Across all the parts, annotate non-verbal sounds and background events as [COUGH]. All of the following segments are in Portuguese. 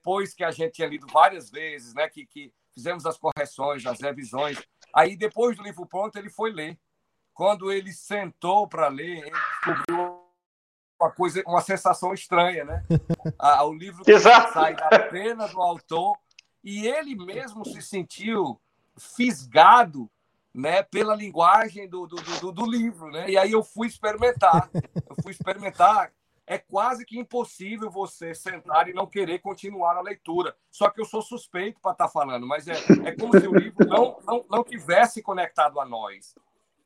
depois que a gente tinha lido várias vezes, né, que, que fizemos as correções, as revisões, aí depois do livro pronto ele foi ler. Quando ele sentou para ler, ele descobriu uma coisa, uma sensação estranha, né? Ah, o livro [LAUGHS] sai da pena do autor e ele mesmo se sentiu fisgado né, pela linguagem do, do, do, do, livro. Né? E aí eu fui experimentar. Eu fui experimentar. É quase que impossível você sentar e não querer continuar a leitura. Só que eu sou suspeito para estar tá falando, mas é, é como se o livro não, não, não tivesse conectado a nós.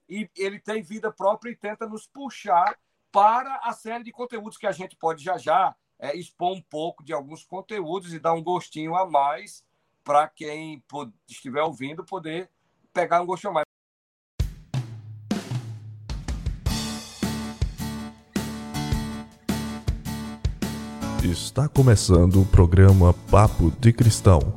E ele tem vida própria e tenta nos puxar para a série de conteúdos que a gente pode já já é, expor um pouco de alguns conteúdos e dar um gostinho a mais para quem estiver ouvindo poder pegar um gostinho a mais. Está começando o programa Papo de Cristão.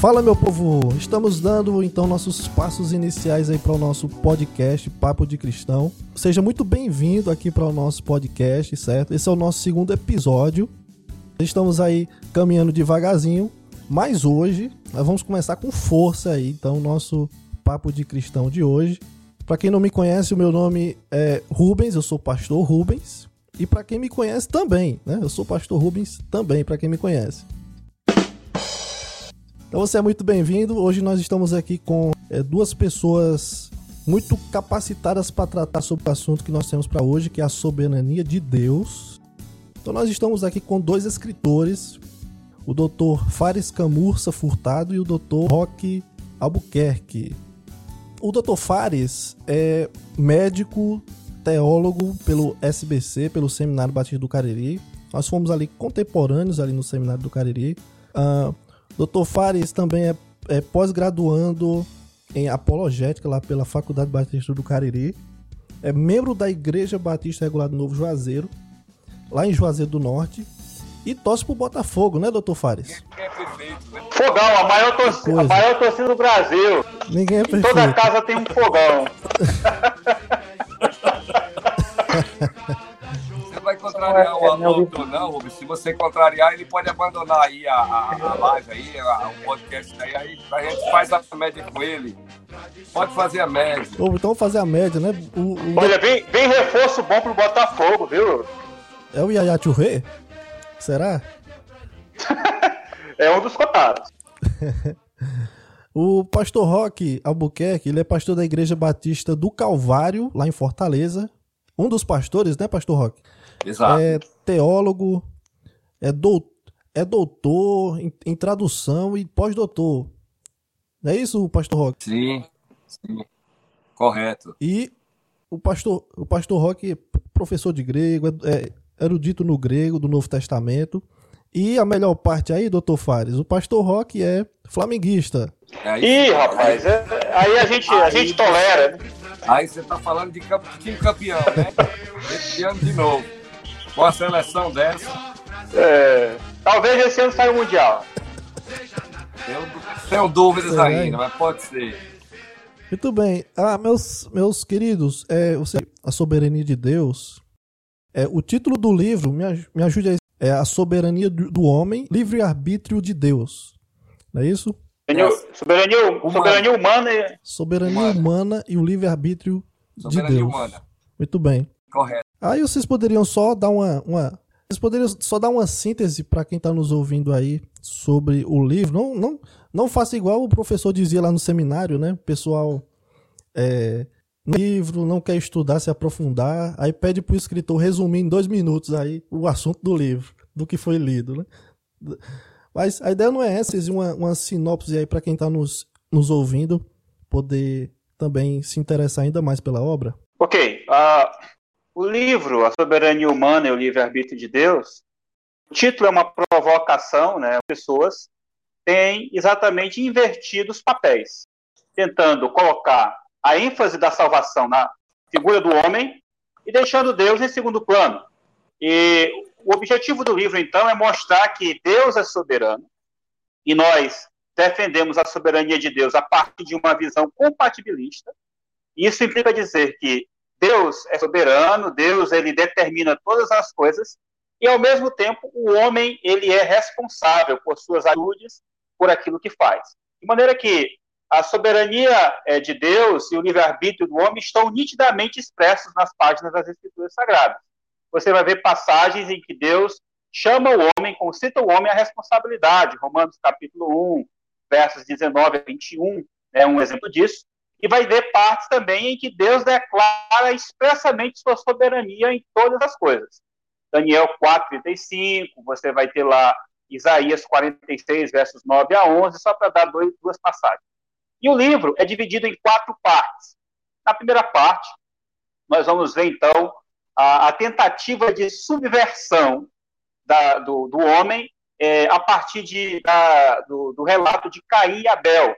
Fala meu povo, estamos dando então nossos passos iniciais aí para o nosso podcast Papo de Cristão. Seja muito bem-vindo aqui para o nosso podcast, certo? Esse é o nosso segundo episódio. Estamos aí caminhando devagarzinho, mas hoje nós vamos começar com força aí, então nosso Papo de Cristão de hoje. Para quem não me conhece, o meu nome é Rubens, eu sou pastor Rubens. E para quem me conhece também, né? Eu sou pastor Rubens também, para quem me conhece. Então você é muito bem-vindo. Hoje nós estamos aqui com é, duas pessoas muito capacitadas para tratar sobre o assunto que nós temos para hoje, que é a soberania de Deus. Então nós estamos aqui com dois escritores, o Dr. Fares Camurça Furtado e o Dr. Roque Albuquerque. O Dr. Fares é médico, teólogo pelo SBC, pelo Seminário Batista do Cariri. Nós fomos ali contemporâneos ali no Seminário do Cariri. Uh, Dr. Fares também é, é pós-graduando em apologética lá pela Faculdade Batista do Cariri. É membro da Igreja Batista Regular do Novo Juazeiro, lá em Juazeiro do Norte. E torce pro Botafogo, né, doutor Fares? Ninguém é perfeito, né? Fogão, a maior, torcida, a maior torcida do Brasil. Ninguém é perfeito. Toda casa tem um fogão. contrariar o Alonso, não, Rubens. Se você contrariar, ele pode abandonar aí a, a, a live aí, a, o podcast aí, aí a gente faz a média com ele. Pode fazer a média. Ou então fazer a média, né? O, o... Olha, bem, bem reforço bom pro Botafogo, viu? É o Yaya Churré? Será? [LAUGHS] é um dos cotados. [LAUGHS] O pastor Roque Albuquerque, ele é pastor da Igreja Batista do Calvário, lá em Fortaleza. Um dos pastores, né, pastor Roque? Exato. É teólogo, é, do, é doutor em, em tradução e pós-doutor. Não é isso, pastor Roque? Sim, sim. Correto. E o pastor, o pastor Roque é professor de grego, é, é erudito no grego do Novo Testamento. E a melhor parte aí, doutor Fares, o pastor Roque é flamenguista. É Ih, rapaz, é, aí a gente, aí, a gente tolera. Né? Aí você tá falando de time campeão, né? Esse ano de novo com a seleção dessa. É, talvez esse ano saia o Mundial. Eu tenho dúvidas ainda, mas pode ser. Muito bem. Ah, meus, meus queridos, é, você, a soberania de Deus. É, o título do livro, me, me ajude aí, é A Soberania do Homem, Livre-Arbítrio de Deus. Não é isso? Soberania, humana. soberania humana. E... Soberania humana. humana e o livre-arbítrio de Deus. Humana. Muito bem. Correto. Aí vocês poderiam só dar uma, uma vocês poderiam só dar uma síntese para quem está nos ouvindo aí sobre o livro. Não, não, não faça igual o professor dizia lá no seminário, né? O pessoal é, no livro não quer estudar, se aprofundar, aí pede para o escritor resumir em dois minutos aí o assunto do livro, do que foi lido, né? Mas a ideia não é essa, é uma, uma sinopse aí para quem está nos, nos ouvindo poder também se interessar ainda mais pela obra. Ok. Uh, o livro, A Soberania Humana e o Livre-Arbítrio de Deus, o título é uma provocação, né? Pessoas têm exatamente invertido os papéis, tentando colocar a ênfase da salvação na figura do homem e deixando Deus em segundo plano. E o objetivo do livro, então, é mostrar que Deus é soberano e nós defendemos a soberania de Deus a partir de uma visão compatibilista. Isso implica dizer que Deus é soberano, Deus ele determina todas as coisas e ao mesmo tempo o homem ele é responsável por suas atitudes, por aquilo que faz. De maneira que a soberania é, de Deus e o livre-arbítrio do homem estão nitidamente expressos nas páginas das Escrituras Sagradas. Você vai ver passagens em que Deus chama o homem, concita o homem à responsabilidade. Romanos capítulo 1, versos 19 a 21 é um exemplo disso. E vai ver partes também em que Deus declara expressamente sua soberania em todas as coisas. Daniel 4:35, você vai ter lá Isaías 46, versos 9 a 11, só para dar dois, duas passagens. E o livro é dividido em quatro partes. Na primeira parte, nós vamos ver, então, a, a tentativa de subversão da, do, do, homem é, a partir de, da, do, do, relato de Caim e Abel.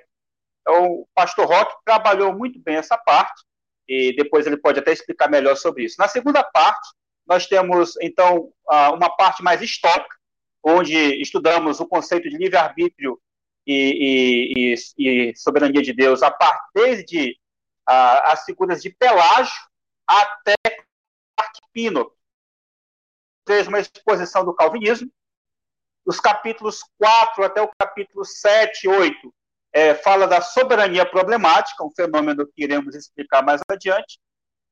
Então, o pastor Roque trabalhou muito bem essa parte, e depois ele pode até explicar melhor sobre isso. Na segunda parte, nós temos, então, uma parte mais histórica, onde estudamos o conceito de livre-arbítrio e, e, e, soberania de Deus a partir desde as figuras de Pelágio até Pino. Fez uma exposição do calvinismo. Os capítulos 4 até o capítulo 7 e 8 é, fala da soberania problemática, um fenômeno que iremos explicar mais adiante.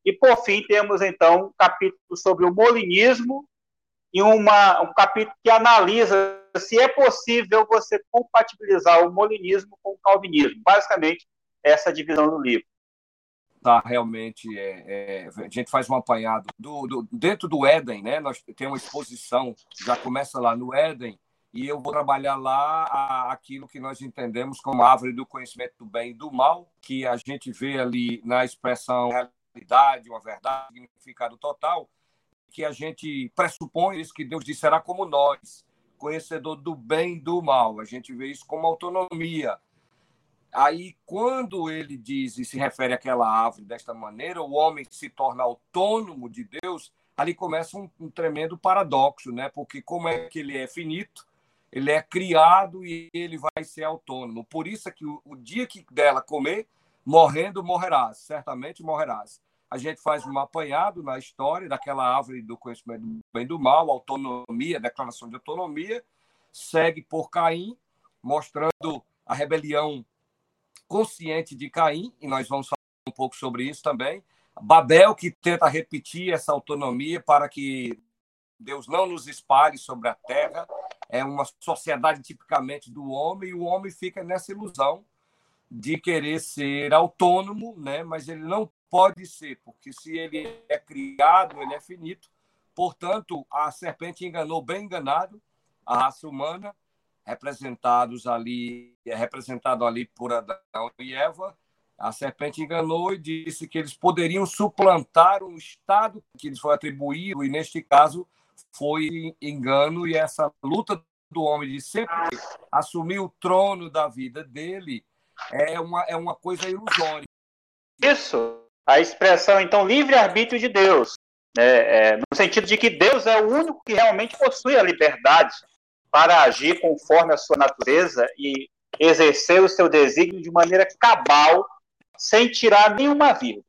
E, por fim, temos, então, um capítulo sobre o molinismo e uma, um capítulo que analisa se é possível você compatibilizar o molinismo com o calvinismo. Basicamente, essa divisão do livro. Tá, realmente, é, é, a gente faz um apanhado. Do, do, dentro do Éden, né, nós temos uma exposição, já começa lá no Éden, e eu vou trabalhar lá a, aquilo que nós entendemos como árvore do conhecimento do bem e do mal, que a gente vê ali na expressão realidade, uma verdade, significado total, que a gente pressupõe isso que Deus disse será como nós, conhecedor do bem e do mal. A gente vê isso como autonomia. Aí, quando ele diz e se refere àquela árvore desta maneira, o homem se torna autônomo de Deus, ali começa um, um tremendo paradoxo, né? Porque como é que ele é finito, ele é criado e ele vai ser autônomo. Por isso é que o, o dia que dela comer, morrendo morrerás, certamente morrerás a gente faz um apanhado na história daquela árvore do conhecimento do bem do mal, autonomia, declaração de autonomia, segue por Caim, mostrando a rebelião consciente de Caim, e nós vamos falar um pouco sobre isso também. Babel, que tenta repetir essa autonomia para que Deus não nos espalhe sobre a terra, é uma sociedade tipicamente do homem, e o homem fica nessa ilusão de querer ser autônomo, né? mas ele não pode ser, porque se ele é criado, ele é finito. Portanto, a serpente enganou bem enganado a raça humana, representados ali, é representado ali por Adão e Eva. A serpente enganou e disse que eles poderiam suplantar um estado que lhes foi atribuído, e neste caso foi engano, e essa luta do homem de sempre assumir o trono da vida dele é uma, é uma coisa ilusória. Isso a expressão, então, livre-arbítrio de Deus, né, é, no sentido de que Deus é o único que realmente possui a liberdade para agir conforme a sua natureza e exercer o seu desígnio de maneira cabal, sem tirar nenhuma vírgula.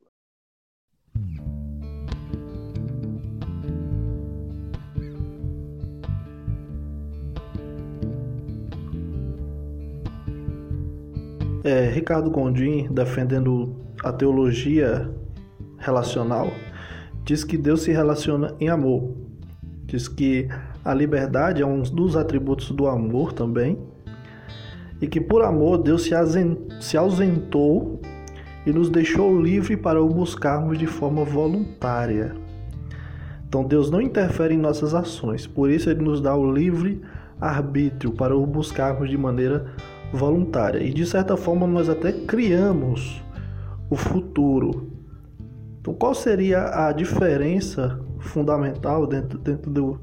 É, Ricardo Gondim defendendo a teologia relacional diz que Deus se relaciona em amor. Diz que a liberdade é um dos atributos do amor também. E que por amor Deus se ausentou e nos deixou livre para o buscarmos de forma voluntária. Então Deus não interfere em nossas ações, por isso ele nos dá o livre arbítrio para o buscarmos de maneira voluntária. E de certa forma nós até criamos o futuro. Então, qual seria a diferença fundamental dentro, dentro do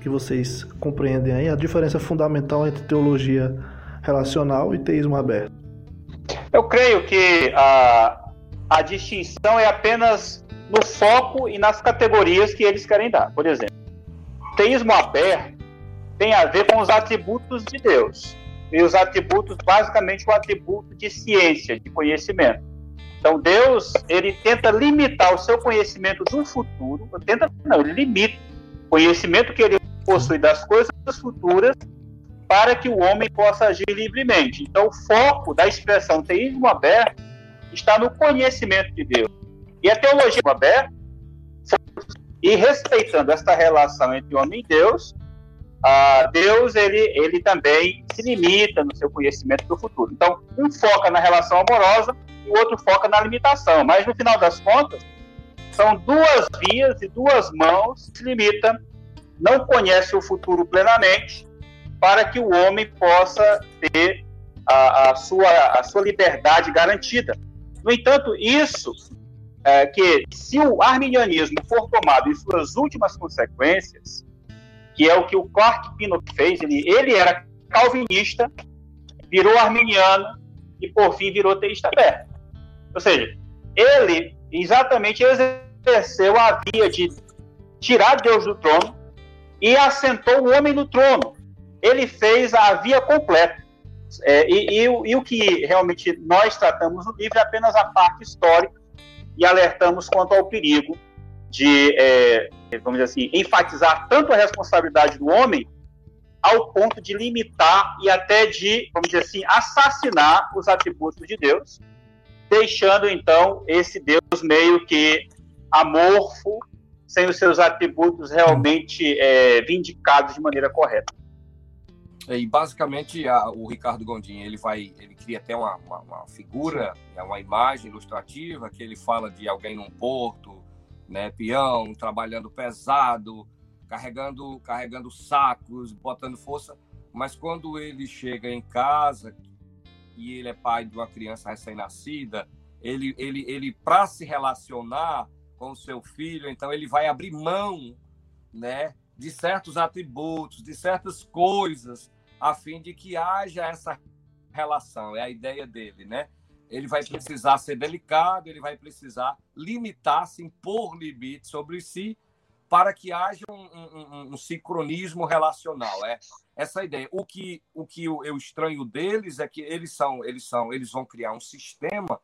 que vocês compreendem aí? A diferença fundamental entre teologia relacional e teísmo aberto? Eu creio que a, a distinção é apenas no foco e nas categorias que eles querem dar. Por exemplo, teísmo aberto tem a ver com os atributos de Deus. e os atributos, basicamente o atributo de ciência, de conhecimento. Então Deus, ele tenta limitar o seu conhecimento do futuro, tenta, não, ele limita o conhecimento que ele possui das coisas futuras para que o homem possa agir livremente. Então o foco da expressão teísmo aberto está no conhecimento de Deus. E a teologia aberta, e respeitando esta relação entre homem e Deus, uh, Deus ele, ele também se limita no seu conhecimento do futuro. Então, um foca na relação amorosa o outro foca na limitação. Mas no final das contas, são duas vias e duas mãos que se limita, não conhece o futuro plenamente, para que o homem possa ter a, a, sua, a sua liberdade garantida. No entanto, isso é que se o arminianismo for tomado em suas últimas consequências, que é o que o Clark Pinot fez, ele, ele era calvinista, virou arminiano e por fim virou teísta aberto. Ou seja, ele exatamente exerceu a via de tirar Deus do trono e assentou o homem no trono. Ele fez a via completa. É, e, e, e, o que realmente nós tratamos no livro é apenas a parte histórica e alertamos quanto ao perigo de, é, vamos dizer assim, enfatizar tanto a responsabilidade do homem ao ponto de limitar e até de, vamos dizer assim, assassinar os atributos de Deus, deixando então esse Deus meio que amorfo, sem os seus atributos realmente é, vindicados de maneira correta. E basicamente a, o Ricardo Gondim ele vai, ele cria até uma, uma, uma figura, né, uma imagem ilustrativa que ele fala de alguém num porto, né, peão, trabalhando pesado, carregando, carregando sacos, botando força. Mas quando ele chega em casa e ele é pai de uma criança recém-nascida, ele, ele, ele para se relacionar com o seu filho, então ele vai abrir mão, né, de certos atributos, de certas coisas a fim de que haja essa relação, é a ideia dele, né? Ele vai precisar ser delicado, ele vai precisar limitar-se, impor limites sobre si, para que haja um, um, um, sincronismo relacional. É essa ideia. O que, o que eu, eu estranho deles é que eles são, eles são, eles vão criar um sistema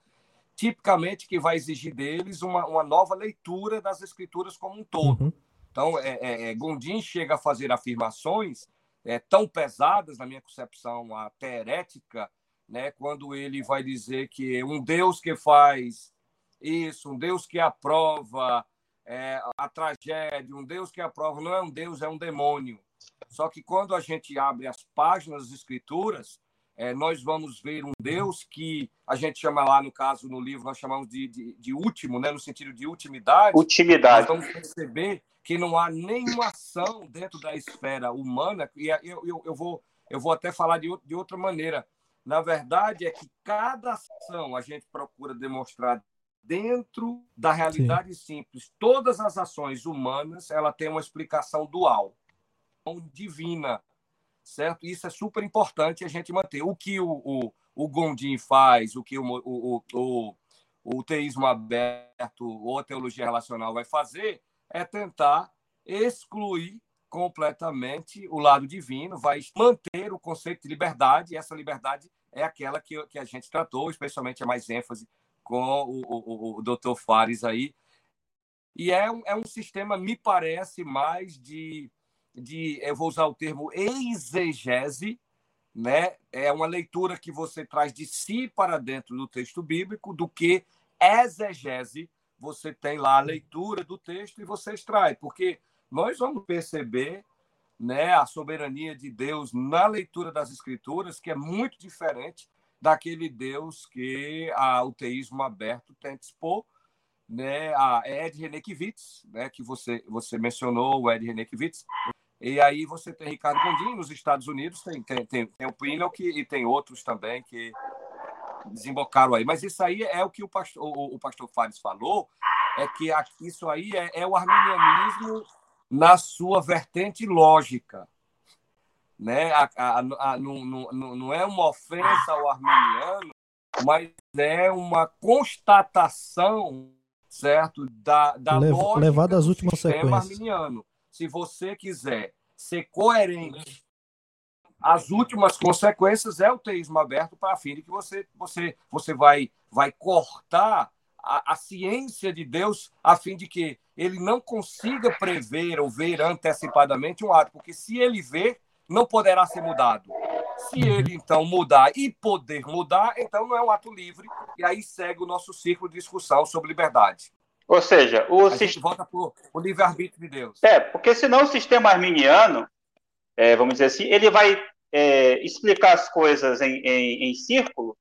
tipicamente que vai exigir deles uma, uma nova leitura das escrituras como um todo. Uhum. Então, é, é, é Gondim chega a fazer afirmações é, tão pesadas, na minha concepção, até herética, né, quando ele vai dizer que um Deus que faz isso, um Deus que aprova é, a tragédia, um Deus que aprova, não é um Deus, é um demônio. Só que quando a gente abre as páginas das Escrituras, é, nós vamos ver um Deus que a gente chama lá, no caso, no livro, nós chamamos de, de, de último, né, no sentido de ultimidade. Ultimidade. Nós vamos perceber que não há nenhuma ação dentro da esfera humana, e eu, eu, eu, vou, eu vou até falar de, de outra maneira. Na verdade, é que cada ação a gente procura demonstrar dentro da realidade Sim. simples. Todas as ações humanas, ela tem uma explicação dual, divina, certo? Isso é super importante a gente manter. O que o, o, o Gondim faz, o que o, o, o, o teísmo aberto ou a teologia relacional vai fazer, é tentar excluir completamente o lado divino, vai manter o conceito de liberdade, e essa liberdade é aquela que, que a gente tratou, especialmente a mais ênfase com o, o, o Dr. Fares aí. E é um, é um sistema, me parece, mais de, de, eu vou usar o termo exegese, né? É uma leitura que você traz de si para dentro do texto bíblico do que exegese, você tem lá a leitura do texto e você extrai, porque nós vamos perceber né, a soberania de Deus na leitura das Escrituras, que é muito diferente daquele Deus que a, o teísmo aberto tenta expor. Né, a Ed Renekiewicz, né, que você, você mencionou, o Ed Renekiewicz, e aí você tem Ricardo Gondim nos Estados Unidos, tem, tem, tem, tem o Pinocchio e tem outros também que desembocaram aí. Mas isso aí é o que o pastor, o, o pastor Fares falou, é que isso aí é, é o arminianismo na sua vertente lógica. Né? A, a, a, não, não, não é uma ofensa ao arminiano, mas é uma constatação certo da, da Lev, lógica levado às últimas sequências. arminiano. Se você quiser ser coerente as últimas consequências é o teísmo aberto para a fim de que você, você, você vai, vai cortar a, a, ciência de Deus a fim de que ele não consiga prever ou ver antecipadamente um ato, porque se ele ver, não poderá ser mudado. Se ele então mudar e poder mudar, então não é um ato livre, e aí segue o nosso círculo de discussão sobre liberdade. Ou seja, o a gente volta para o livre-arbítrio de Deus. É, porque senão o sistema arminiano, é, vamos dizer assim, ele vai é, explicar as coisas em, em, em círculo,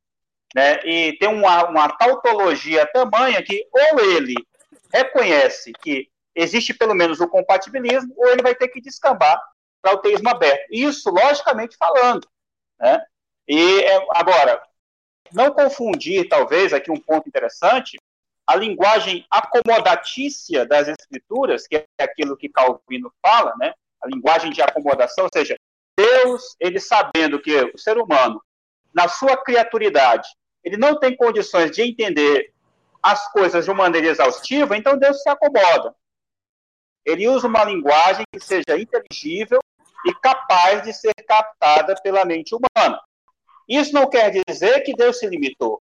né, e tem uma, uma tautologia tamanha que ou ele reconhece que existe pelo menos o compatibilismo, ou ele vai ter que descambar para o teísmo aberto. Isso, logicamente falando. Né? E é, agora, não confundir, talvez, aqui um ponto interessante, a linguagem acomodatícia das escrituras, que é aquilo que Calvino fala, né? a linguagem de acomodação, ou seja, Deus, ele sabendo que o ser humano, na sua criaturidade, ele não tem condições de entender as coisas de uma maneira exaustiva, então Deus se acomoda. Ele usa uma linguagem que seja inteligível e capaz de ser captada pela mente humana. Isso não quer dizer que Deus se limitou.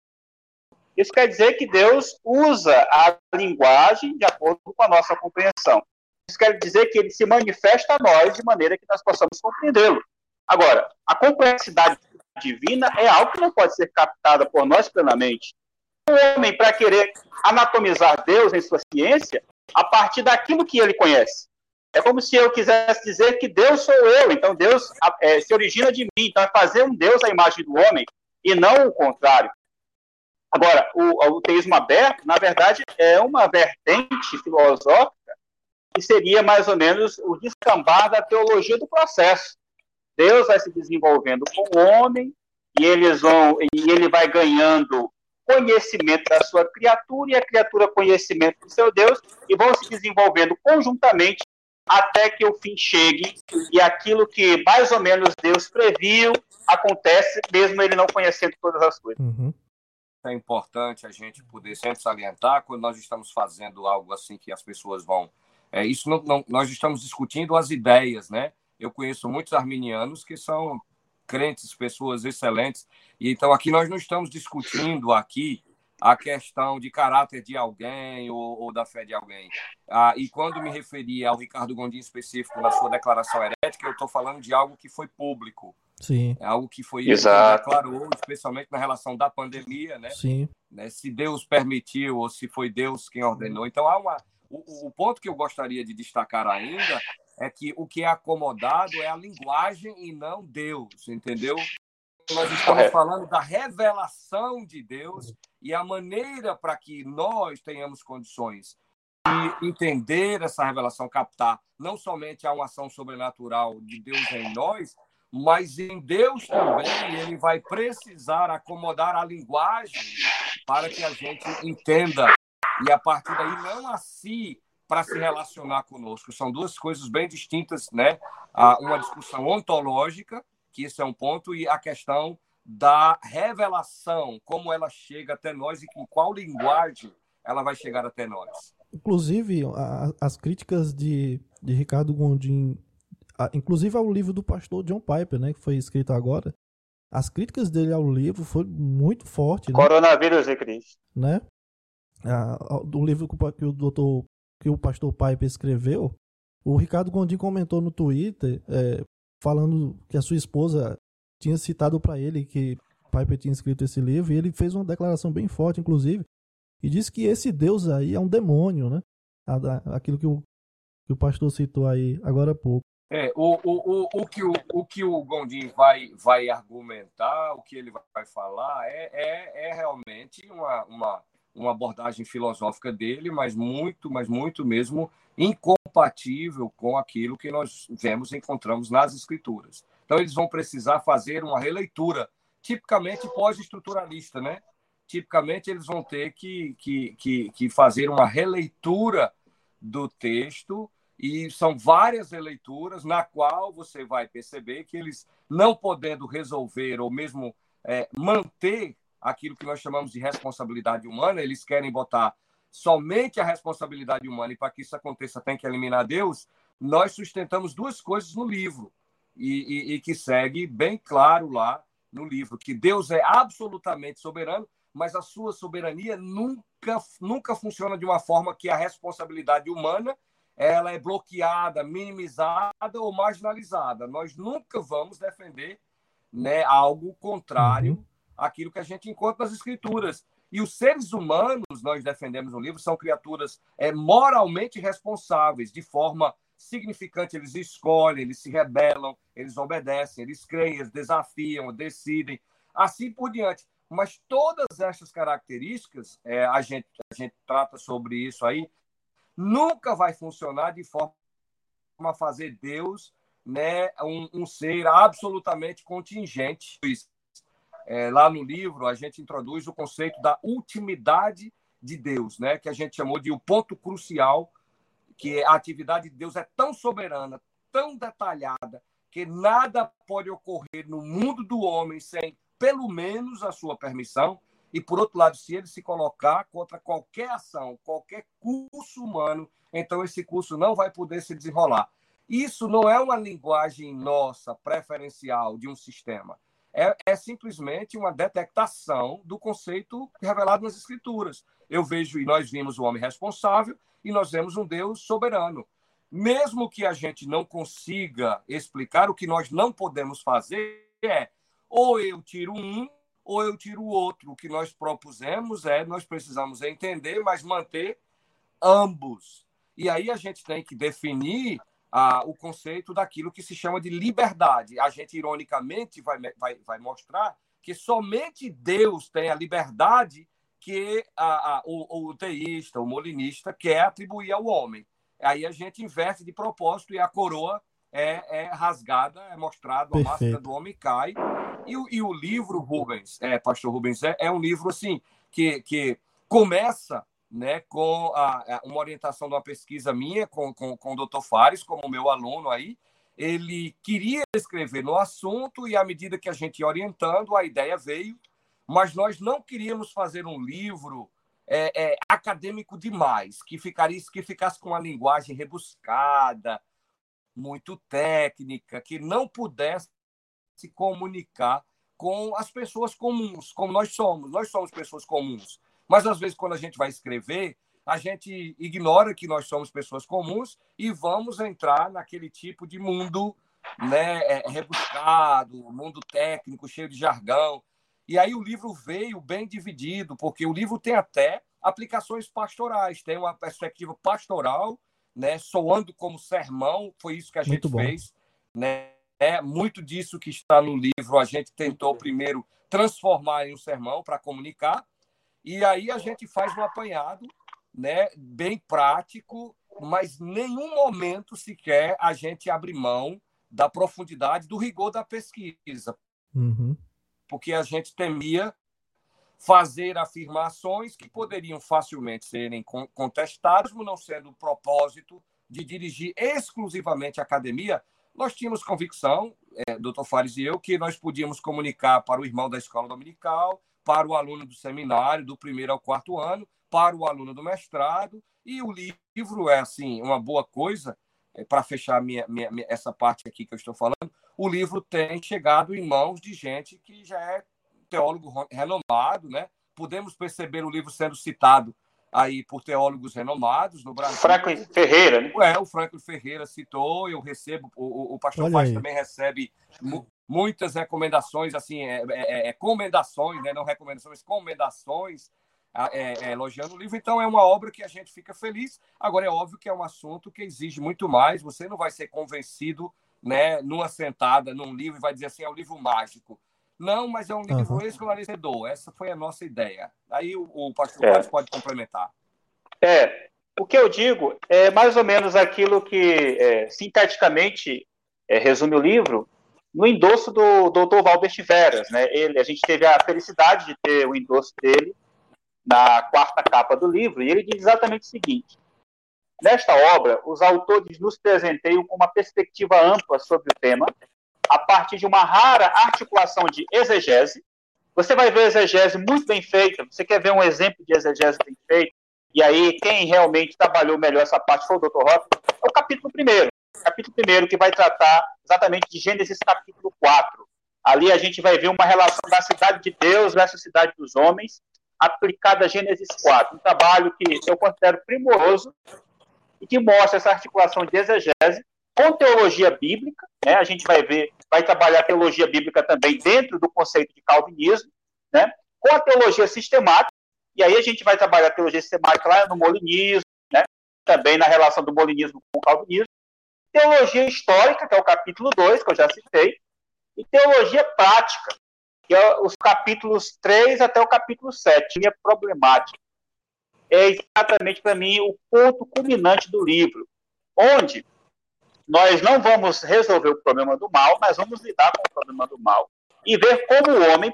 Isso quer dizer que Deus usa a linguagem de acordo com a nossa compreensão. Isso quer dizer que ele se manifesta a nós de maneira que nós possamos compreendê-lo. Agora, a complexidade divina é algo que não pode ser captada por nós plenamente. O homem, para querer anatomizar Deus em sua ciência, a partir daquilo que ele conhece. É como se eu quisesse dizer que Deus sou eu, então Deus é, se origina de mim, então é fazer um Deus à imagem do homem e não o contrário. Agora, o, o teísmo aberto, na verdade, é uma vertente filosófica que seria mais ou menos o descambar da teologia do processo. Deus vai se desenvolvendo com o homem e eles vão e ele vai ganhando conhecimento da sua criatura e a criatura conhecimento do seu Deus e vão se desenvolvendo conjuntamente até que o fim chegue e aquilo que mais ou menos Deus previu acontece, mesmo ele não conhecendo todas as coisas. Uhum. É importante a gente poder sempre salientar quando nós estamos fazendo algo assim que as pessoas vão. É, isso não, não, nós estamos discutindo as ideias, né? Eu conheço muitos arminianos que são crentes, pessoas excelentes. E então aqui nós não estamos discutindo aqui a questão de caráter de alguém ou, ou da fé de alguém. Ah, e quando me referi ao Ricardo Gondim específico na sua declaração herética, eu estou falando de algo que foi público. Sim. É algo que foi Exato. declarou, especialmente na relação da pandemia, né? Sim. Né? Se Deus permitiu ou se foi Deus quem ordenou. Então há uma o, o ponto que eu gostaria de destacar ainda é que o que é acomodado é a linguagem e não Deus, entendeu? Nós estamos falando da revelação de Deus e a maneira para que nós tenhamos condições de entender essa revelação, captar não somente a uma ação sobrenatural de Deus em nós, mas em Deus também ele vai precisar acomodar a linguagem para que a gente entenda e a partir daí não a si para se relacionar conosco. São duas coisas bem distintas, né? Uma discussão ontológica, que esse é um ponto, e a questão da revelação, como ela chega até nós e com qual linguagem ela vai chegar até nós. Inclusive, a, as críticas de, de Ricardo Gondim, a, inclusive ao livro do pastor John Piper, né, que foi escrito agora, as críticas dele ao livro foi muito forte. Né? Coronavírus e Cristo. Né? do livro que o doutor, que o pastor Piper escreveu, o Ricardo Gondim comentou no Twitter, é, falando que a sua esposa tinha citado para ele que Piper tinha escrito esse livro, e ele fez uma declaração bem forte, inclusive, e disse que esse Deus aí é um demônio, né? Aquilo que o, que o pastor citou aí agora há pouco. É, o, o, o, o, que o, o que o Gondim vai, vai argumentar, o que ele vai falar, é, é, é realmente uma, uma, uma abordagem filosófica dele, mas muito, mas muito mesmo incompatível com aquilo que nós vemos e encontramos nas escrituras. Então, eles vão precisar fazer uma releitura, tipicamente pós-estruturalista, né? Tipicamente, eles vão ter que, que, que, que fazer uma releitura do texto, e são várias releituras, na qual você vai perceber que eles, não podendo resolver ou mesmo é, manter aquilo que nós chamamos de responsabilidade humana, eles querem botar somente a responsabilidade humana, e para que isso aconteça tem que eliminar Deus, nós sustentamos duas coisas no livro e, e, e que segue bem claro lá no livro que Deus é absolutamente soberano, mas a sua soberania nunca, nunca funciona de uma forma que a responsabilidade humana ela é bloqueada, minimizada ou marginalizada. Nós nunca vamos defender né, algo contrário uhum. àquilo que a gente encontra nas escrituras. E os seres humanos, nós defendemos no livro, são criaturas é, moralmente responsáveis, de forma significante. Eles escolhem, eles se rebelam, eles obedecem, eles creem, eles desafiam, decidem, assim por diante. Mas todas essas características, é, a, gente, a gente trata sobre isso aí, nunca vai funcionar de forma a fazer Deus né, um, um ser absolutamente contingente. É, lá no livro, a gente introduz o conceito da ultimidade de Deus, né, que a gente chamou de o ponto crucial, que a atividade de Deus é tão soberana, tão detalhada, que nada pode ocorrer no mundo do homem sem, pelo menos, a sua permissão. E, por outro lado, se ele se colocar contra qualquer ação, qualquer curso humano, então esse curso não vai poder se desenrolar. Isso não é uma linguagem nossa, preferencial de um sistema. É, é, simplesmente uma detectação do conceito revelado nas Escrituras. Eu vejo e nós vimos o homem responsável e nós vemos um Deus soberano. Mesmo que a gente não consiga explicar, o que nós não podemos fazer é ou eu tiro um ou eu tiro o outro. O que nós propusemos é nós precisamos entender, mas manter ambos. E aí a gente tem que definir ah, o conceito daquilo que se chama de liberdade. A gente, ironicamente, vai, vai, vai mostrar que somente Deus tem a liberdade que a, a, o, o teísta, o molinista, quer atribuir ao homem. Aí a gente inverte de propósito e a coroa é, é rasgada, é mostrado, a máscara do homem cai. E, e o livro, Rubens, é, Pastor Rubens, é, é um livro assim que, que começa né, com a, uma orientação de uma pesquisa minha com, com, com o doutor Fares, como meu aluno aí. Ele queria escrever no assunto e, à medida que a gente ia orientando, a ideia veio, mas nós não queríamos fazer um livro é, é, acadêmico demais, que, ficaria, que ficasse com uma linguagem rebuscada, muito técnica, que não pudesse se comunicar com as pessoas comuns, como nós somos. Nós somos pessoas comuns. Mas, às vezes, quando a gente vai escrever, a gente ignora que nós somos pessoas comuns e vamos entrar naquele tipo de mundo né, é, rebuscado, mundo técnico, cheio de jargão. E aí o livro veio bem dividido, porque o livro tem até aplicações pastorais, tem uma perspectiva pastoral, né, soando como sermão, foi isso que a gente fez. Né? É, muito disso que está no livro a gente tentou primeiro transformar em um sermão para comunicar, e aí a gente faz um apanhado, né, bem prático, mas nenhum momento sequer a gente abre mão da profundidade, do rigor da pesquisa. Uhum. Porque a gente temia fazer afirmações que poderiam facilmente serem contestadas, não sendo o propósito de dirigir exclusivamente a academia. Nós tínhamos convicção, é, doutor Fares e eu, que nós podíamos comunicar para o irmão da escola dominical, para o aluno do seminário, do primeiro ao quarto ano, para o aluno do mestrado. E o livro é, assim, uma boa coisa, é, para fechar minha, minha, minha, essa parte aqui que eu estou falando, o livro tem chegado em mãos de gente que já é teólogo renomado, né? Podemos perceber o livro sendo citado aí por teólogos renomados no Brasil. Franklin Ferreira, né? É, o Franklin Ferreira citou, eu recebo, o, o pastor Paz também recebe muitas recomendações, assim, é, é, é comendações, né? não recomendações, comendações, é, é, elogiando o livro. Então, é uma obra que a gente fica feliz. Agora, é óbvio que é um assunto que exige muito mais. Você não vai ser convencido né, numa sentada, num livro, e vai dizer assim, é um livro mágico. Não, mas é um livro uhum. esclarecedor. Essa foi a nossa ideia. Aí o, o pastor é. pode complementar. É, o que eu digo é mais ou menos aquilo que, é, sinteticamente, é, resume o livro, no endosso do Dr. Valbert Veras. Né? Ele, a gente teve a felicidade de ter o endosso dele na quarta capa do livro, e ele diz exatamente o seguinte: Nesta obra, os autores nos presenteiam com uma perspectiva ampla sobre o tema, a partir de uma rara articulação de exegese. Você vai ver exegese muito bem feita. Você quer ver um exemplo de exegese bem feita? E aí, quem realmente trabalhou melhor essa parte foi o Dr. Rock. É o capítulo primeiro. capítulo 1, que vai tratar exatamente de Gênesis capítulo 4. Ali a gente vai ver uma relação da cidade de Deus versus cidade dos homens, aplicada a Gênesis 4. Um trabalho que eu considero primoroso e que mostra essa articulação de exegese com teologia bíblica. Né? A gente vai ver, vai trabalhar teologia bíblica também dentro do conceito de calvinismo, né? com a teologia sistemática, e aí a gente vai trabalhar a teologia sistemática lá no molinismo, né? também na relação do molinismo com o calvinismo, teologia histórica, que é o capítulo 2, que eu já citei, e teologia prática, que é os capítulos 3 até o capítulo 7, minha problemática. É exatamente para mim o ponto culminante do livro, onde nós não vamos resolver o problema do mal, mas vamos lidar com o problema do mal e ver como o homem.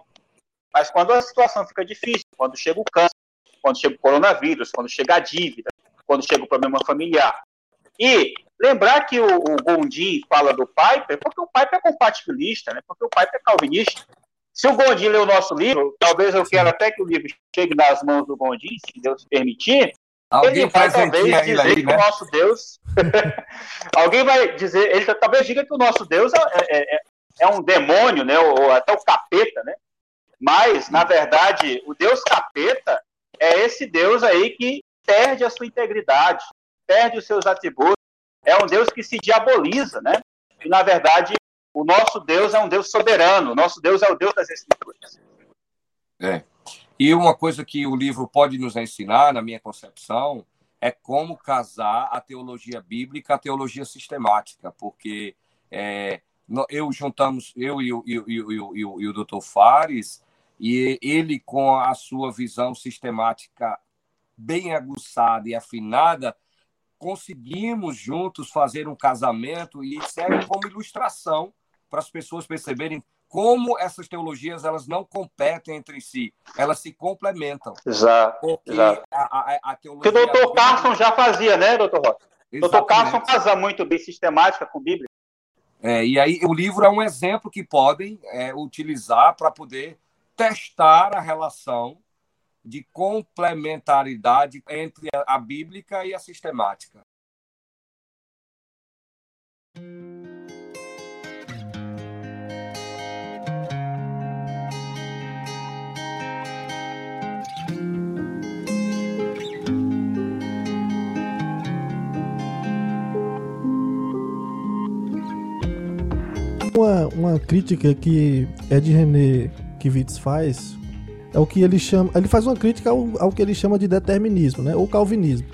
Mas quando a situação fica difícil, quando chega o câncer, quando chega o coronavírus, quando chega a dívida, quando chega o problema familiar. E lembrar que o, o Gondim fala do Piper, porque o Piper é compatibilista, né? porque o Piper é calvinista. Se o Gondim lê o nosso livro, talvez eu quero até que o livro chegue nas mãos do Gondim, se Deus permitir. Alguém ele vai talvez dizer aí, que né? o nosso Deus. [LAUGHS] Alguém vai dizer, ele talvez diga que o nosso Deus é, é, é, é um demônio, né? Ou, ou até o capeta, né? Mas, na verdade, o Deus capeta é esse Deus aí que perde a sua integridade, perde os seus atributos. É um Deus que se diaboliza, né? E, na verdade, o nosso Deus é um Deus soberano, o nosso Deus é o Deus das Escrituras. É. E uma coisa que o livro pode nos ensinar, na minha concepção, é como casar a teologia bíblica à teologia sistemática, porque é, eu juntamos, eu e o, doutor Fares, e ele, com a sua visão sistemática bem aguçada e afinada, conseguimos juntos fazer um casamento e serve como ilustração para as pessoas perceberem como essas teologias elas não competem entre si, elas se complementam. Exato. Porque exato. A, a, a teologia. Que o doutor Carson já fazia, né, doutor Rocha? O doutor Carson casa muito bem sistemática com Bíblia. É, e aí o livro é um exemplo que podem é, utilizar para poder testar a relação de complementaridade entre a bíblica e a sistemática. Uma, uma crítica que Ed René Kivitz faz é o que ele chama. Ele faz uma crítica ao, ao que ele chama de determinismo, né? Ou calvinismo.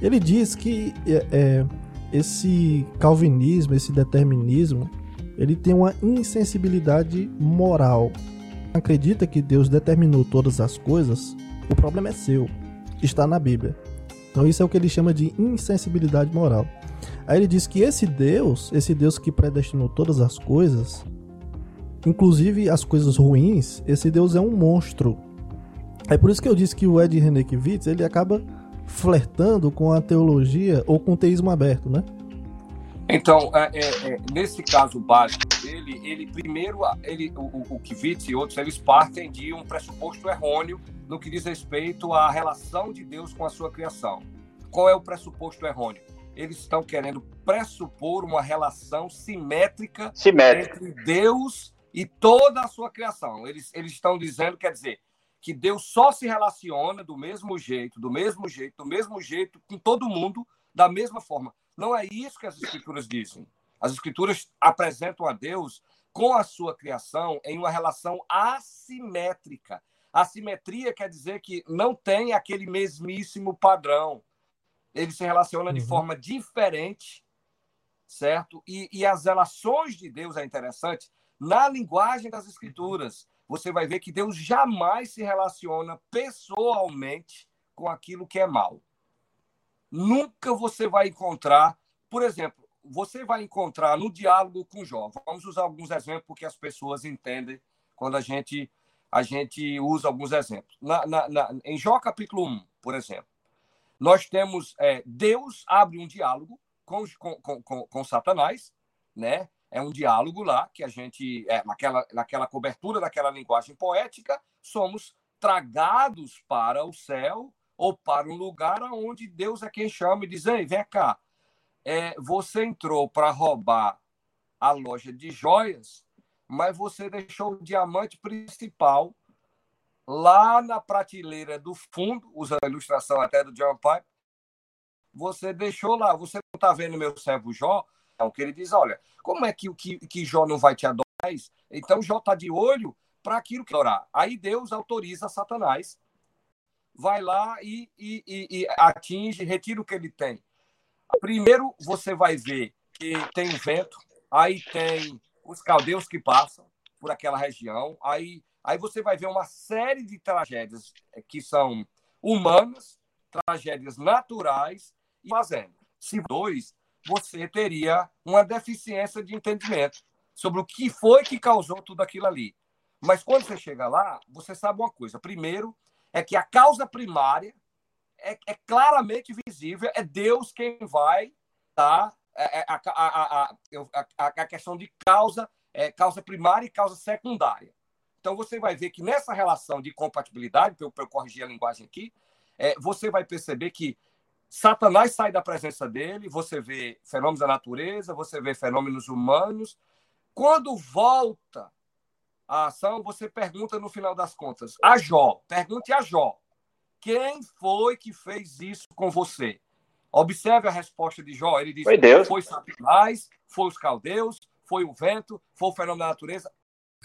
Ele diz que é, é, esse calvinismo, esse determinismo, ele tem uma insensibilidade moral. Acredita que Deus determinou todas as coisas? O problema é seu. Está na Bíblia. Então isso é o que ele chama de insensibilidade moral. Aí ele diz que esse Deus, esse Deus que predestinou todas as coisas, inclusive as coisas ruins, esse Deus é um monstro. É por isso que eu disse que o Ed Renekiewicz, ele acaba flertando com a teologia ou com o teísmo aberto, né? Então, é, é, é, nesse caso básico dele, ele primeiro, ele, o, o Kivitz e outros, eles partem de um pressuposto errôneo no que diz respeito à relação de Deus com a sua criação. Qual é o pressuposto errôneo? Eles estão querendo pressupor uma relação simétrica, simétrica. entre Deus e toda a sua criação. Eles, eles estão dizendo, quer dizer, que Deus só se relaciona do mesmo jeito, do mesmo jeito, do mesmo jeito com todo mundo, da mesma forma. Não é isso que as escrituras dizem. As escrituras apresentam a Deus com a sua criação em uma relação assimétrica. Assimetria quer dizer que não tem aquele mesmíssimo padrão. Ele se relaciona uhum. de forma diferente, certo? E, e as relações de Deus é interessante na linguagem das Escrituras, você vai ver que Deus jamais se relaciona pessoalmente com aquilo que é mal. Nunca você vai encontrar, por exemplo, você vai encontrar no diálogo com Jó. Vamos usar alguns exemplos porque as pessoas entendem quando a gente a gente usa alguns exemplos. Na, na, na, em Jó capítulo 1, por exemplo, nós temos é, Deus abre um diálogo com, com, com, com Satanás, né? é um diálogo lá que a gente, é, naquela, naquela cobertura daquela linguagem poética, somos tragados para o céu ou para um lugar onde Deus é quem chama e diz: Ei, vem cá, é, você entrou para roubar a loja de joias, mas você deixou o diamante principal lá na prateleira do fundo, usando a ilustração até do John Pipe, você deixou lá, você não está vendo meu servo Jó? Então, que ele diz, olha, como é que, que, que Jó não vai te adorar? Então, Jó está de olho para aquilo que adorar. Aí Deus autoriza Satanás, vai lá e, e, e, e atinge, retira o que ele tem. Primeiro, você vai ver que tem vento, aí tem os caldeus que passam por aquela região, aí Aí você vai ver uma série de tragédias eh, que são humanas, tragédias naturais e fazendo. Se dois, você teria uma deficiência de entendimento sobre o que foi que causou tudo aquilo ali. Mas quando você chega lá, você sabe uma coisa. Primeiro, é que a causa primária é, é claramente visível, é Deus quem vai dar é, é a, a, a, a, questão de causa, é, causa primária e causa secundária. Então, você vai ver que nessa relação de compatibilidade, para eu, eu, corrigir a linguagem aqui, é, você vai perceber que Satanás sai da presença dele, você vê fenômenos da natureza, você vê fenômenos humanos. Quando volta a ação, você pergunta no final das contas, a Jó, pergunte a Jó, quem foi que fez isso com você? Observe a resposta de Jó. Ele diz: Foi Deus. Foi Satanás, foi os caldeus, foi o vento, foi o fenômeno da natureza.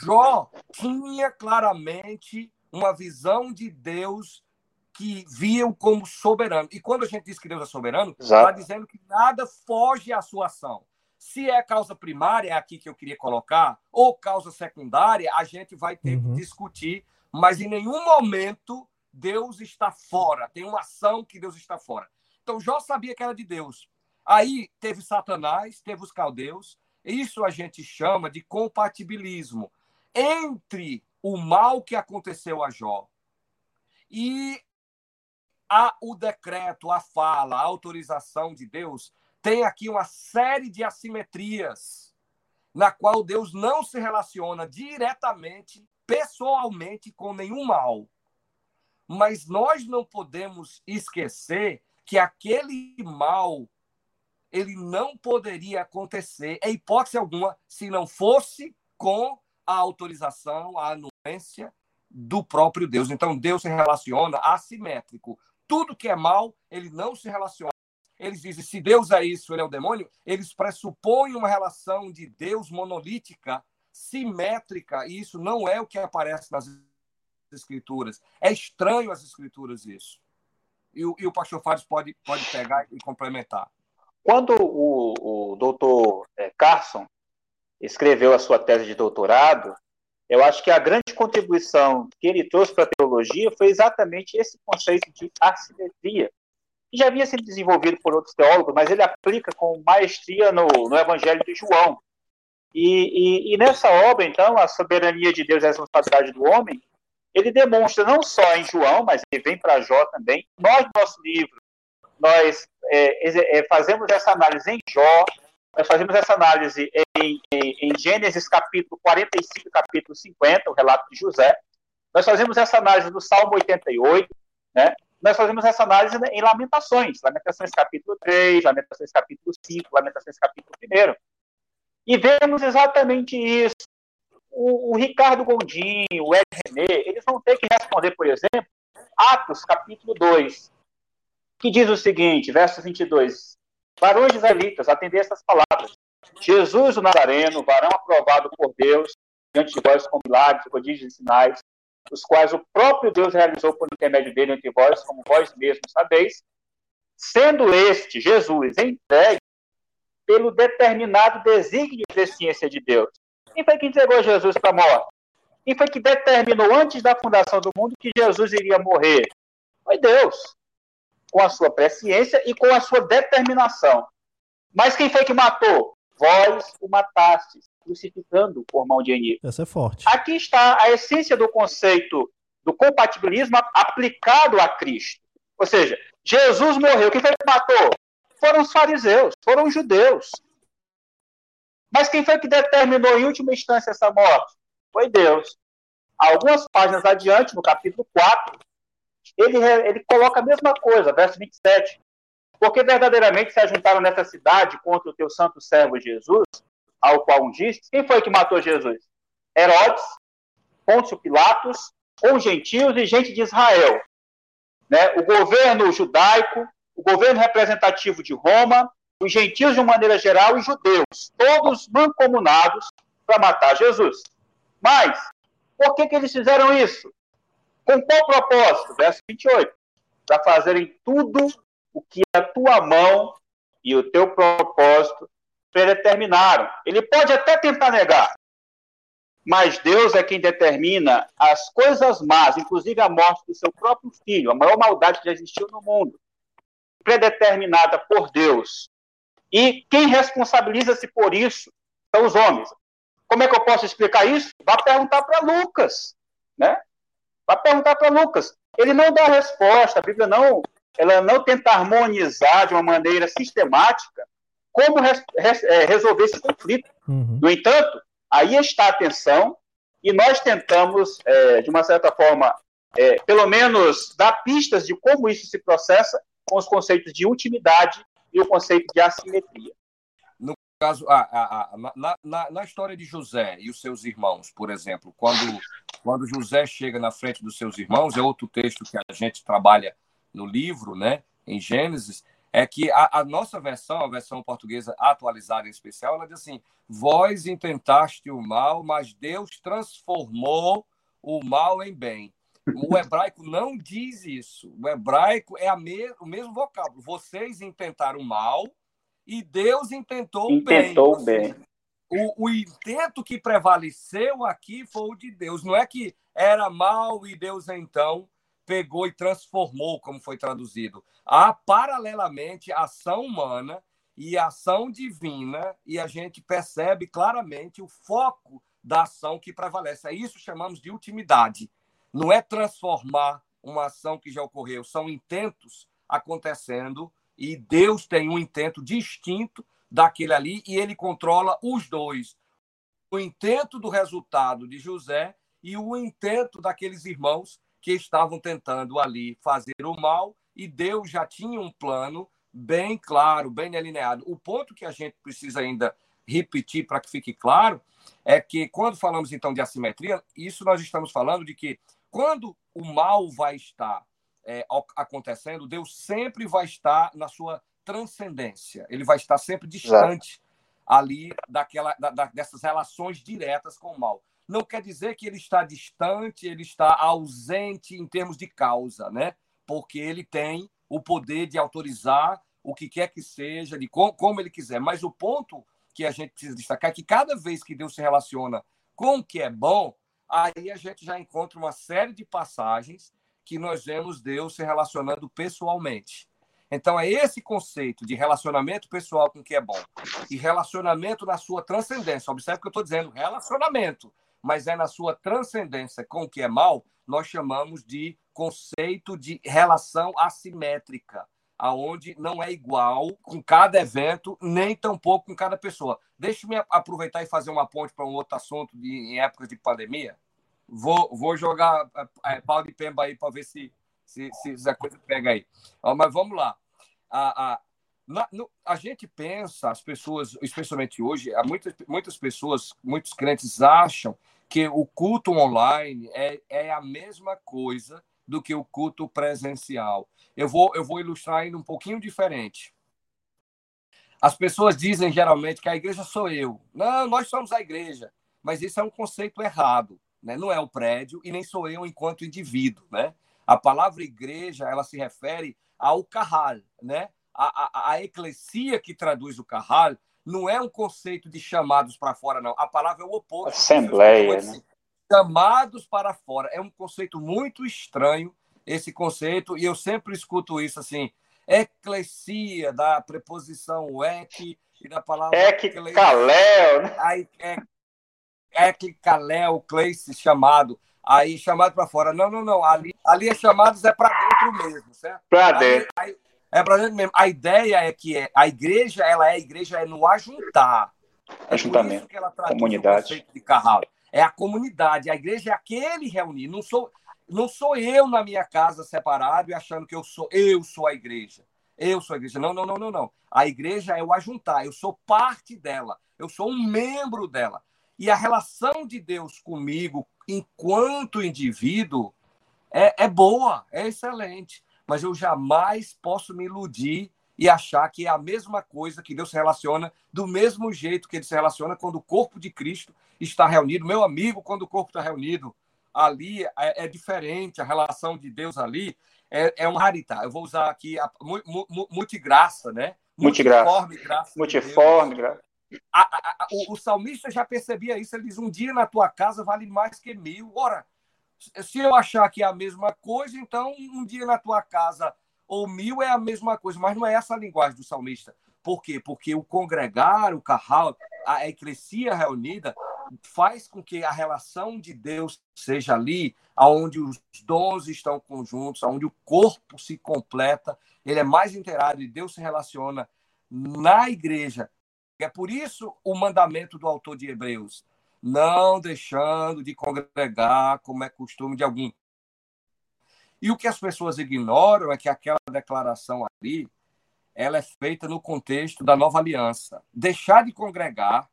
Jó tinha claramente uma visão de Deus que viam como soberano. E quando a gente diz que Deus é soberano, está dizendo que nada foge à sua ação. Se é causa primária, é aqui que eu queria colocar, ou causa secundária, a gente vai ter uhum. que discutir, mas em nenhum momento Deus está fora. Tem uma ação que Deus está fora. Então Jó sabia que era de Deus. Aí teve Satanás, teve os caldeus. Isso a gente chama de compatibilismo entre o mal que aconteceu a Jó e a, o decreto, a fala, a autorização de Deus, tem aqui uma série de assimetrias na qual Deus não se relaciona diretamente, pessoalmente, com nenhum mal. Mas nós não podemos esquecer que aquele mal ele não poderia acontecer, em hipótese alguma, se não fosse com a autorização, a anuência do próprio Deus. Então, Deus se relaciona assimétrico. Tudo que é mal, ele não se relaciona. Eles dizem, se Deus é isso, ele é o demônio, eles pressupõem uma relação de Deus monolítica, simétrica, e isso não é o que aparece nas Escrituras. É estranho as Escrituras isso. E o, e o pastor Fares pode, pode pegar e complementar. Quando o, o doutor é, Carson escreveu a sua tese de doutorado, eu acho que a grande contribuição que ele trouxe para a teologia foi exatamente esse conceito de assimetria, que já havia sido desenvolvido por outros teólogos, mas ele aplica com maestria no, no Evangelho de João. E, e, e, nessa obra, então, a soberania de Deus e a responsabilidade do homem, ele demonstra não só em João, mas ele vem para Jó também. Nós, no nosso livro, nós é, é, fazemos essa análise em Jó, nós fazemos essa análise em, em, em Gênesis capítulo 45 e capítulo 50, o relato de José. Nós fazemos essa análise do Salmo 88, né? Nós fazemos essa análise em Lamentações, Lamentações capítulo 3, Lamentações capítulo 5, Lamentações capítulo 1. E vemos exatamente isso. O, o Ricardo Gondim, o Ed René, eles vão ter que responder, por exemplo, Atos capítulo 2, que diz o seguinte, verso 22, Varões israelitas, atender essas palavras. Jesus, o Nazareno, varão aprovado por Deus, diante de vós com milagres, prodígios e sinais, os quais o próprio Deus realizou por intermédio dele entre vós, como vós mesmos sabeis, sendo este, Jesus, entregue pelo determinado desígnio de presciência de Deus. Quem foi que entregou Jesus para a morte? Quem foi que determinou antes da fundação do mundo que Jesus iria morrer? Foi Deus com a sua presciência e com a sua determinação. Mas quem foi que matou? Vós o matastes, crucificando por mão de Eni. Essa é forte. Aqui está a essência do conceito do compatibilismo aplicado a Cristo. Ou seja, Jesus morreu. Quem foi que matou? Foram os fariseus, foram os judeus. Mas quem foi que determinou em última instância essa morte? Foi Deus. Algumas páginas adiante, no capítulo 4, ele, ele coloca a mesma coisa, verso 27. porque verdadeiramente se ajuntaram nessa cidade contra o teu santo servo Jesus, ao qual ungiste. Quem foi que matou Jesus? Herodes, Pôncio Pilatos, os gentios e gente de Israel. Né? O governo judaico, o governo representativo de Roma, os gentios de uma maneira geral e judeus, todos mancomunados para matar Jesus. Mas, por que, que eles fizeram isso? Com qual propósito? Verso 28. Para fazerem tudo o que a tua mão e o teu propósito predeterminaram. Ele pode até tentar negar, mas Deus é quem determina as coisas más, inclusive a morte do seu próprio filho, a maior maldade que já existiu no mundo, predeterminada por Deus. E quem responsabiliza-se por isso são os homens. Como é que eu posso explicar isso? Vá perguntar para Lucas, né? Vá perguntar para Lucas. Ele não dá resposta, a Bíblia não, ela não tenta harmonizar de uma maneira sistemática como res, res, é, resolver esse conflito. Uhum. No entanto, aí está a atenção e nós tentamos, é, de uma certa forma, é, pelo menos dar pistas de como isso se processa com os conceitos de intimidade e o conceito de assimetria. Caso, a, a, a, na, na, na, história de José e os seus irmãos, por exemplo, quando, quando José chega na frente dos seus irmãos, é outro texto que a gente trabalha no livro, né, em Gênesis, é que a, a, nossa versão, a versão portuguesa atualizada em especial, ela diz assim: Vós intentaste o mal, mas Deus transformou o mal em bem. O hebraico não diz isso. O hebraico é me, o mesmo vocábulo. Vocês intentaram o mal e Deus intentou, intentou o bem. bem. O, o intento que prevaleceu aqui foi o de Deus. Não é que era mal e Deus então pegou e transformou, como foi traduzido. Há paralelamente ação humana e ação divina, e a gente percebe claramente o foco da ação que prevalece. É isso que chamamos de ultimidade. Não é transformar uma ação que já ocorreu, são intentos acontecendo e Deus tem um intento distinto daquele ali e ele controla os dois. O intento do resultado de José e o intento daqueles irmãos que estavam tentando ali fazer o mal e Deus já tinha um plano bem claro, bem delineado. O ponto que a gente precisa ainda repetir para que fique claro é que quando falamos então de assimetria, isso nós estamos falando de que quando o mal vai estar é, acontecendo, Deus sempre vai estar na sua transcendência. Ele vai estar sempre distante ali daquela, da, dessas relações diretas com o mal não quer dizer que ele está distante, ele está ausente em termos de causa, né? Porque ele tem o poder de autorizar o que quer que seja, de como, como ele quiser. Mas o ponto que a gente precisa destacar é que cada vez que Deus se relaciona com o que é bom, aí a gente já encontra uma série de passagens que nós vemos Deus se relacionando pessoalmente. Então, é esse conceito de relacionamento pessoal com o que é bom e relacionamento na sua transcendência. Observe que eu estou dizendo: relacionamento mas é na sua transcendência com o que é mal, nós chamamos de conceito de relação assimétrica, aonde não é igual com cada evento, nem tampouco com cada pessoa. Deixe-me aproveitar e fazer uma ponte para um outro assunto de, em épocas de pandemia. Vou, vou jogar é, é pau de pemba aí para ver se, se, se a coisa pega aí. Mas vamos lá. A, a, na, no, a gente pensa, as pessoas, especialmente hoje, muitas, muitas pessoas, muitos crentes acham que o culto online é, é a mesma coisa do que o culto presencial. Eu vou, eu vou ilustrar ainda um pouquinho diferente. As pessoas dizem geralmente que a igreja sou eu. Não, nós somos a igreja. Mas isso é um conceito errado. Né? Não é o prédio e nem sou eu enquanto indivíduo. Né? A palavra igreja ela se refere ao carral. Né? A, a, a eclesia que traduz o carral não é um conceito de chamados para fora, não. A palavra é o oposto. Assembleia, né? Chamados para fora. É um conceito muito estranho, esse conceito, e eu sempre escuto isso assim. Eclesia, da preposição ek e da palavra. Eccaléu, né? Eccaléu, cleice, chamado. Aí, chamado para fora. Não, não, não. Ali, ali é chamados é para dentro mesmo, certo? Para dentro. Aí, é para gente mesmo. A ideia é que é, a igreja, ela é a igreja é no ajuntar. É Ajuntamento. que ela comunidade. de Carral. É a comunidade. A igreja é aquele reunir. Não sou, não sou eu na minha casa separado e achando que eu sou eu sou a igreja. eu sou a igreja. Não, não, não, não, não. A igreja é o ajuntar, eu sou parte dela, eu sou um membro dela. E a relação de Deus comigo, enquanto indivíduo, é, é boa, é excelente. Mas eu jamais posso me iludir e achar que é a mesma coisa que Deus se relaciona do mesmo jeito que ele se relaciona quando o corpo de Cristo está reunido. Meu amigo, quando o corpo está reunido, ali é, é diferente, a relação de Deus ali é, é um rarita. Eu vou usar aqui a multigraça, né? Multiforme graça. Multiforme graça. A, a, o, o, salmista já percebia isso. Ele diz: Um dia na tua casa vale mais que mil. Ora, se eu achar que é a mesma coisa, então um dia na tua casa ou mil é a mesma coisa. Mas não é essa a linguagem do salmista. Por quê? Porque o congregar, o carral, a eclesia reunida, faz com que a relação de Deus seja ali, aonde os dons estão conjuntos, aonde o corpo se completa, ele é mais inteirado e Deus se relaciona na igreja. É por isso o mandamento do autor de Hebreus, não deixando de congregar, como é costume de algum. E o que as pessoas ignoram é que aquela declaração ali, ela é feita no contexto da nova aliança. Deixar de congregar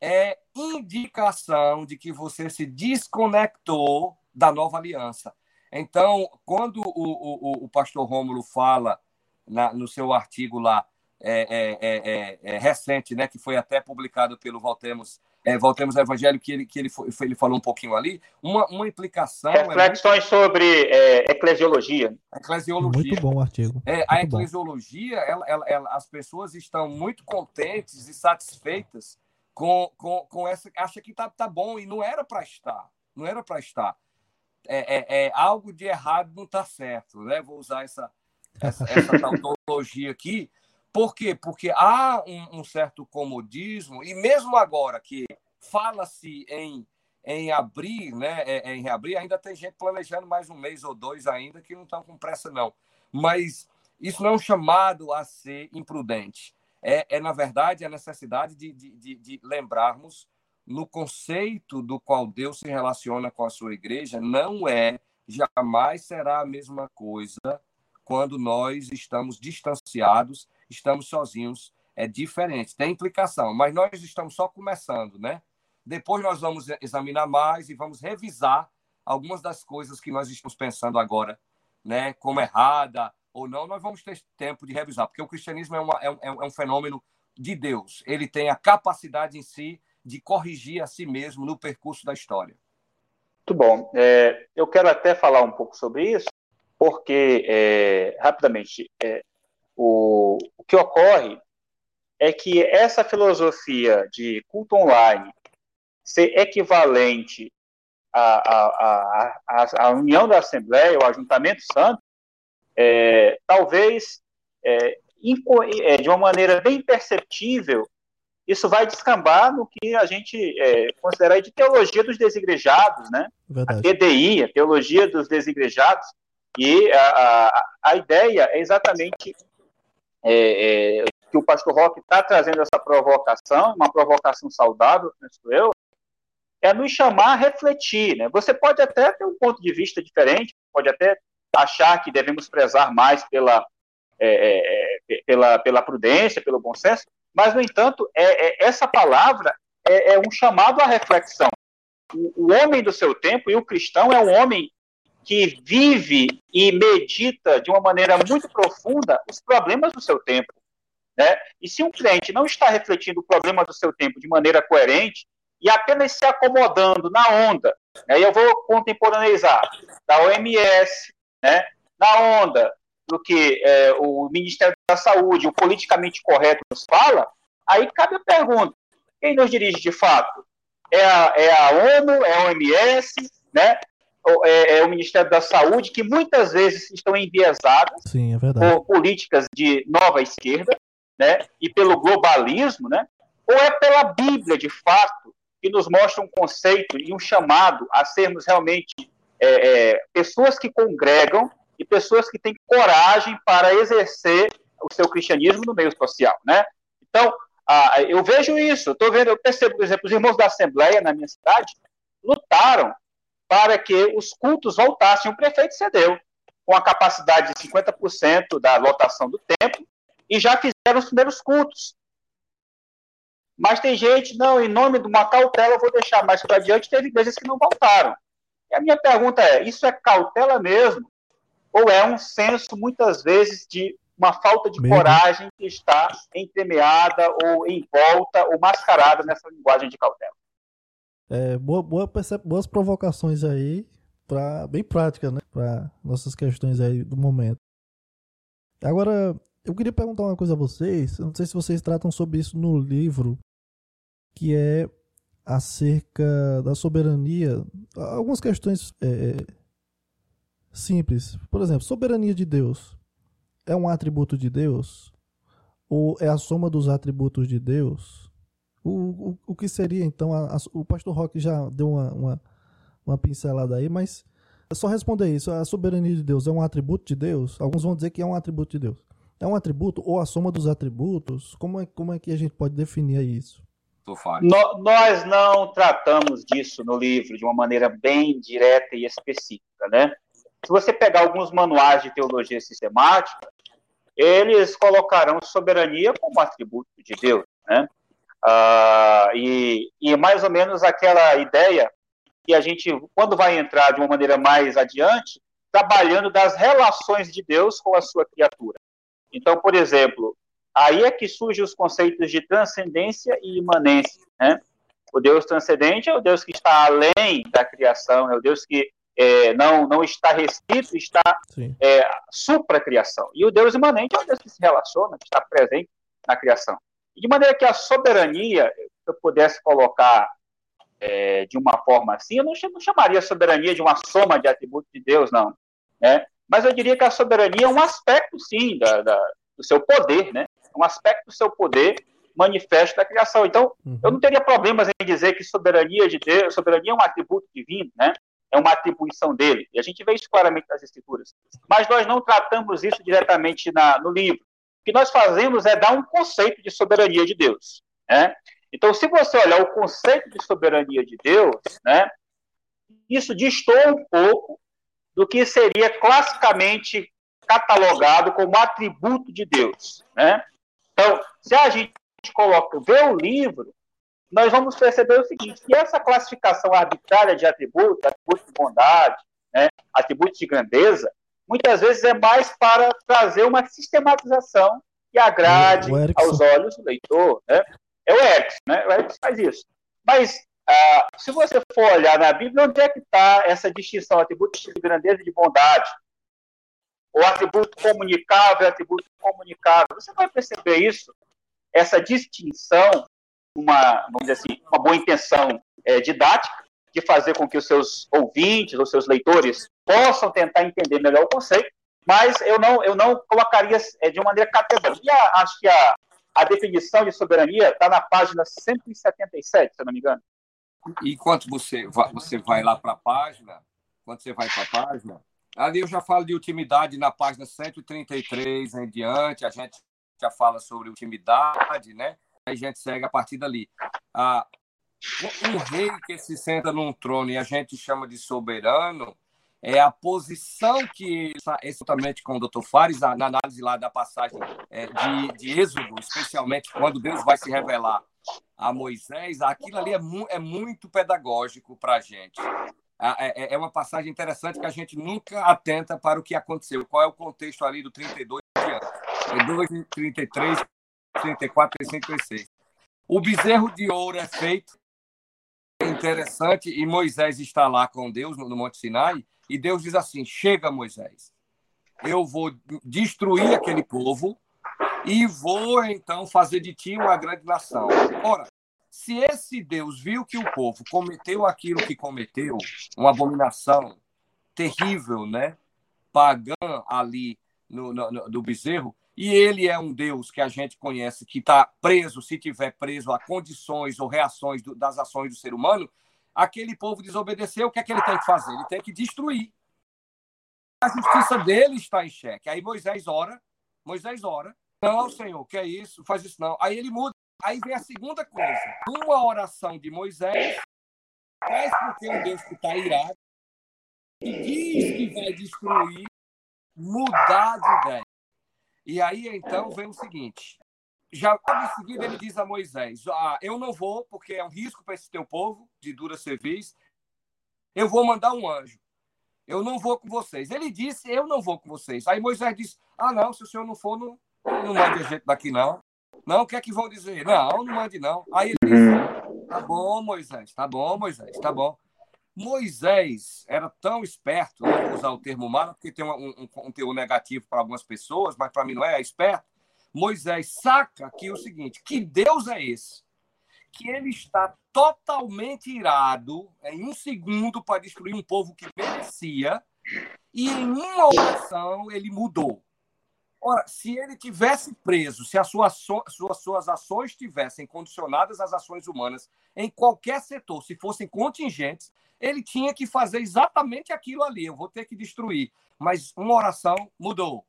é indicação de que você se desconectou da nova aliança. Então, quando o, o, o pastor Rômulo fala na, no seu artigo lá, é, é, é, é, recente, né, que foi até publicado pelo Voltemos, é, Voltemos ao Evangelho, que ele, que ele, foi, ele falou um pouquinho ali, uma, uma implicação. É Reflexões muito... sobre eclesiologia. Eclesiologia. Muito bom o artigo. a eclesiologia, ela, ela, ela, as pessoas estão muito contentes e satisfeitas com, com, com essa. Acha que tá, tá bom, e não era para estar. Não era para estar. É, é, é, algo de errado não está certo, né? Vou usar essa, essa, essa [LAUGHS] tautologia aqui. Por quê? Porque há um, um, certo comodismo, e mesmo agora que fala-se em, em abrir, né, é, é, em reabrir, ainda tem gente planejando mais um mês ou dois ainda que não estão com pressa, não. Mas isso não é um chamado a ser imprudente é, é na verdade, a necessidade de, de, de lembrarmos no conceito do qual Deus se relaciona com a sua igreja, não é, jamais será a mesma coisa quando nós estamos distanciados, estamos sozinhos. É diferente, tem implicação, mas nós estamos só começando, né? Depois nós vamos examinar mais e vamos revisar algumas das coisas que nós estamos pensando agora, né? Como errada, ou não, nós vamos ter tempo de revisar, porque o cristianismo é, uma, é, um, é um fenômeno de Deus. Ele tem a capacidade em si de corrigir a si mesmo no percurso da história. Muito bom. É, eu quero até falar um pouco sobre isso, porque, é, rapidamente, é, o, o que ocorre é que essa filosofia de culto online ser equivalente à, à, à, à união da Assembleia, o ajuntamento santo, é, talvez é, é, de uma maneira bem perceptível, isso vai descambar no que a gente é, considera de teologia dos desigrejados, né? Verdade. A TDI, a teologia dos desigrejados, e a, a, a ideia é exatamente é, é, que o pastor Roque está trazendo essa provocação, uma provocação saudável, penso eu, é nos chamar a refletir. Né? Você pode até ter um ponto de vista diferente, pode até achar que devemos prezar mais pela, é, é, é, pela, pela prudência, pelo bom senso, mas, no entanto, é, é essa palavra é, um chamado à reflexão. O, o homem do seu tempo e o cristão é um homem que vive e medita de uma maneira muito profunda os problemas do seu tempo. Né? E se um cliente não está refletindo o problema do seu tempo de maneira coerente e apenas se acomodando na onda, aí eu vou contemporaneizar da OMS, né, na onda do que é, o Ministério da Saúde, o politicamente correto nos fala, aí cabe a pergunta: quem nos dirige de fato? É a, é a ONU, é a OMS, né? É, é, o Ministério da Saúde, que muitas vezes estão enviesadas Sim, é por políticas de nova esquerda, né? E pelo globalismo, né? Ou é pela Bíblia, de fato, que nos mostra um conceito e um chamado a sermos realmente é, é, pessoas que congregam e pessoas que têm coragem para exercer o seu cristianismo no meio social, né? Então, ah, eu vejo isso, tô vendo, eu percebo, por exemplo, os irmãos da Assembleia na minha cidade lutaram para que os cultos voltassem. O prefeito cedeu. com a capacidade de 50% da lotação do templo e já fizeram os primeiros cultos. Mas tem gente, não, em nome de uma cautela, eu vou deixar mais para adiante, teve igrejas que não voltaram. E a minha pergunta é: isso é cautela mesmo? Ou é um senso, muitas vezes, de uma falta de coragem que está entremeada ou em volta ou mascarada nessa linguagem de cautela? É, boa, boa, boas provocações aí, pra, bem práticas, né? Para nossas questões aí do momento. Agora, eu queria perguntar uma coisa a vocês. Eu não sei se vocês tratam sobre isso no livro, que é acerca da soberania. Algumas questões é, simples. Por exemplo, soberania de Deus é um atributo de Deus? Ou é a soma dos atributos de Deus? O, o, o que seria então? A, a, o pastor Roque já deu uma, uma, uma pincelada aí, mas é só responder isso. A soberania de Deus é um atributo de Deus? Alguns vão dizer que é um atributo de Deus. É um atributo ou a soma dos atributos? Como é, como é que a gente pode definir isso? No, nós não tratamos disso no livro de uma maneira bem direta e específica, né? Se você pegar alguns manuais de teologia sistemática, eles colocarão soberania como atributo de Deus, né? Ah, e, e mais ou menos aquela ideia que a gente, quando vai entrar de uma maneira mais adiante, trabalhando das relações de Deus com a sua criatura. Então, por exemplo, aí é que surgem os conceitos de transcendência e imanência. Né? O Deus transcendente é o Deus que está além da criação, é o Deus que é, não, não está restrito, está é, supra a criação. E o Deus imanente é o Deus que se relaciona, que está presente na criação. De maneira que a soberania, se eu pudesse colocar é, de uma forma assim, eu não, não chamaria a soberania de uma soma de atributos de Deus, não. Né? Mas eu diria que a soberania é um aspecto, sim, da, da, do seu poder, né? um aspecto do seu poder manifesto da criação. Então, uhum. eu não teria problemas em dizer que soberania de Deus, soberania é um atributo divino, né? É uma atribuição dele. E a gente vê isso claramente nas escrituras. Mas nós não tratamos isso diretamente na, no livro. Que nós fazemos é dar um conceito de soberania de Deus, né? Então, se você olhar o conceito de soberania de Deus, né, isso distorce um pouco do que seria classicamente catalogado como atributo de Deus, né? Então, se a gente coloca, vê o livro, nós vamos perceber o seguinte, que essa classificação arbitrária de atributos, atributos de bondade, né, atributos de grandeza, muitas vezes é mais para trazer uma sistematização que agrade aos olhos do leitor. Né? É o Erickson, né? o Erickson faz isso. Mas, ah, se você for olhar na Bíblia, onde é que está essa distinção, atributos de grandeza e de bondade? o atributo comunicável, atributo comunicável. Você vai perceber isso, essa distinção, uma, vamos dizer assim, uma boa intenção é, didática, de fazer com que os seus ouvintes, os seus leitores, possam tentar entender melhor o conceito, mas eu não, eu não colocaria é, de uma maneira categórica. A, acho que a, a definição de soberania está na página 177, se eu não me engano. E enquanto você vai, você vai lá para a página, quando você vai para a página, Ali eu já falo de utilidade na página 133 em diante, a gente já fala sobre utilidade, né? Aí a gente segue a partir dali. Ah, um rei que se senta num trono e a gente chama de soberano é a posição que, exatamente com o doutor Fares, na análise lá da passagem é, de, de Êxodo, especialmente quando Deus vai se revelar a Moisés, aquilo ali é, mu é muito pedagógico para a gente. É, é, é uma passagem interessante que a gente nunca atenta para o que aconteceu. Qual é o contexto ali do 32 32, 33, 34, 36. O bezerro de ouro é feito. Interessante. E Moisés está lá com Deus no Monte Sinai. E Deus diz assim: Chega, Moisés. Eu vou destruir aquele povo e vou então fazer de ti uma grande nação. Ora, se esse Deus viu que o povo cometeu aquilo que cometeu, uma abominação terrível, né? Pagã ali no, no, no do bezerro, e ele é um Deus que a gente conhece que está preso, se tiver preso a condições ou reações do, das ações do ser humano, aquele povo desobedeceu, o que é que ele tem que fazer? Ele tem que destruir. A justiça dele está em xeque. Aí Moisés ora, Moisés ora, não, Senhor, que é isso? Faz isso não. Aí ele muda. Aí vem a segunda coisa. Uma oração de Moisés faz porque um Deus que está irado e diz que vai destruir mudar de ideia. E aí, então, vem o seguinte. Já em seguida ele diz a Moisés: ah, Eu não vou, porque é um risco para esse teu povo de dura serviço. Eu vou mandar um anjo. Eu não vou com vocês. Ele disse: Eu não vou com vocês. Aí Moisés disse: Ah, não, se o senhor não for, não, não mande a gente daqui, não. Não, o que é que vão dizer? Não, não mande, não. Aí ele disse: Tá bom, Moisés, tá bom, Moisés, tá bom. Moisés era tão esperto, não vou usar o termo humano, porque tem um, um, um teor negativo para algumas pessoas, mas para mim não é, é esperto. Moisés saca aqui o seguinte: que Deus é esse? Que ele está totalmente irado em um segundo para destruir um povo que merecia, e em uma oração ele mudou. Ora, se ele tivesse preso, se as suas, suas, suas ações estivessem condicionadas às ações humanas em qualquer setor, se fossem contingentes, ele tinha que fazer exatamente aquilo ali. Eu vou ter que destruir. Mas uma oração mudou.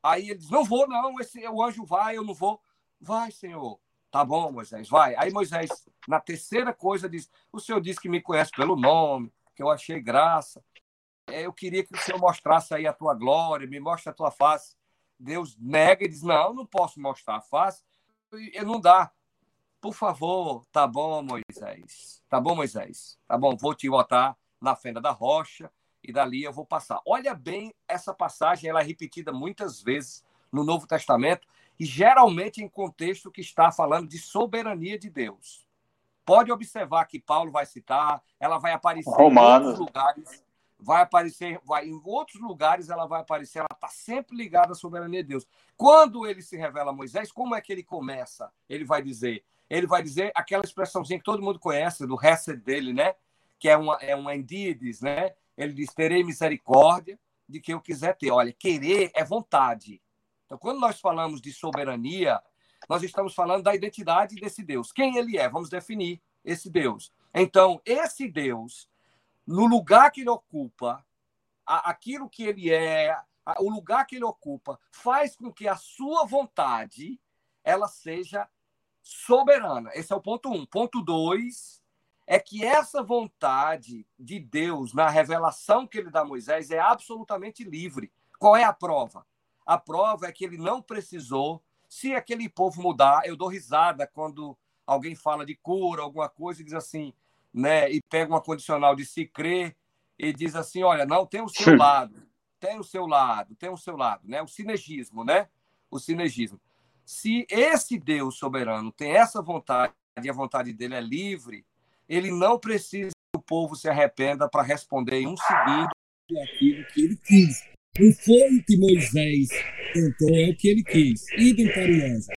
Aí ele diz: Não vou, não. Esse, o anjo vai, eu não vou. Vai, Senhor. Tá bom, Moisés, vai. Aí Moisés, na terceira coisa, diz: O Senhor disse que me conhece pelo nome, que eu achei graça. É, eu queria que o Senhor mostrasse aí a tua glória, me mostre a tua face. Deus nega e diz: Não, não posso mostrar a face. E não dá. Por favor, tá bom, Moisés. Tá bom, Moisés. Tá bom, vou te botar na fenda da rocha e dali eu vou passar. Olha bem, essa passagem ela é repetida muitas vezes no Novo Testamento e geralmente em contexto que está falando de soberania de Deus. Pode observar que Paulo vai citar, ela vai aparecer Romanos. em outros lugares, vai aparecer, vai em outros lugares ela vai aparecer, ela está sempre ligada à soberania de Deus. Quando ele se revela a Moisés, como é que ele começa? Ele vai dizer, ele vai dizer aquela expressãozinha que todo mundo conhece do Hesed dele, né? Que é uma é uma endides, né? Ele diz: terei misericórdia de quem eu quiser ter. Olha, querer é vontade. Então, quando nós falamos de soberania, nós estamos falando da identidade desse Deus. Quem ele é? Vamos definir esse Deus. Então, esse Deus, no lugar que ele ocupa, aquilo que ele é, o lugar que ele ocupa, faz com que a sua vontade ela seja soberana. Esse é o ponto um. Ponto dois, é que essa vontade de Deus na revelação que ele dá a Moisés é absolutamente livre. Qual é a prova? A prova é que ele não precisou. Se aquele povo mudar, eu dou risada quando alguém fala de cura, alguma coisa, e diz assim, né? E pega uma condicional de se crer e diz assim: olha, não, tem o seu lado, tem o seu lado, tem o seu lado, né? O sinergismo, né? O sinergismo. Se esse Deus soberano tem essa vontade e a vontade dele é livre, ele não precisa que o povo se arrependa para responder em um segundo aquilo que ele quis. Não foi o que Moisés tentou, é o que ele quis. Idem para o anjo.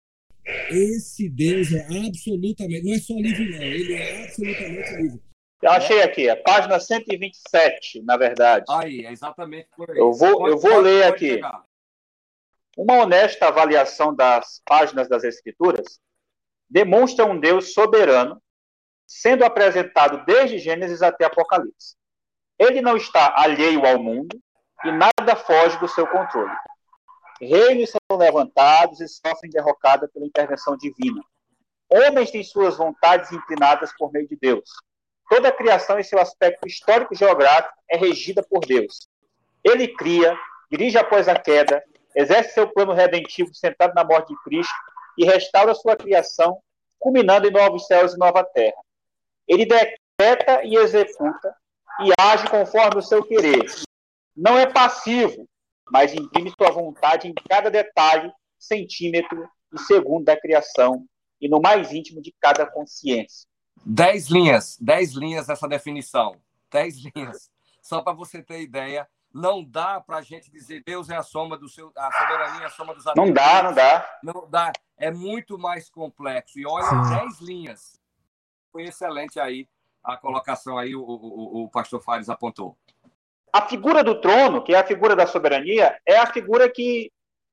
Esse Deus é absolutamente, não é só livre, não, ele é absolutamente livre. Eu achei aqui, a página 127, na verdade. Aí, é exatamente por aí. Eu vou, pode, eu vou pode, ler pode aqui. Pegar. Uma honesta avaliação das páginas das Escrituras demonstra um Deus soberano sendo apresentado desde Gênesis até Apocalipse. Ele não está alheio ao mundo e nada foge do seu controle. Reinos são levantados e sofrem derrocada pela intervenção divina. Homens têm suas vontades inclinadas por meio de Deus. Toda a criação, em seu aspecto histórico-geográfico, é regida por Deus. Ele cria, dirige após a queda, exerce seu plano redentivo sentado na morte de Cristo e restaura sua criação, culminando em novos céus e nova terra. Ele decreta e executa e age conforme o seu querer. Não é passivo, mas imprime sua vontade em cada detalhe, centímetro e segundo da criação e no mais íntimo de cada consciência. Dez linhas, dez linhas essa definição. Dez linhas. Só para você ter ideia, não dá para a gente dizer Deus é a soma do seu, a soberania é a soma dos atributos. Não dá, não dá. Não dá. É muito mais complexo. E olha, Sim. dez linhas foi excelente aí a colocação aí, o, o, o pastor Fares apontou. A figura do trono, que é a figura da soberania, é a figura que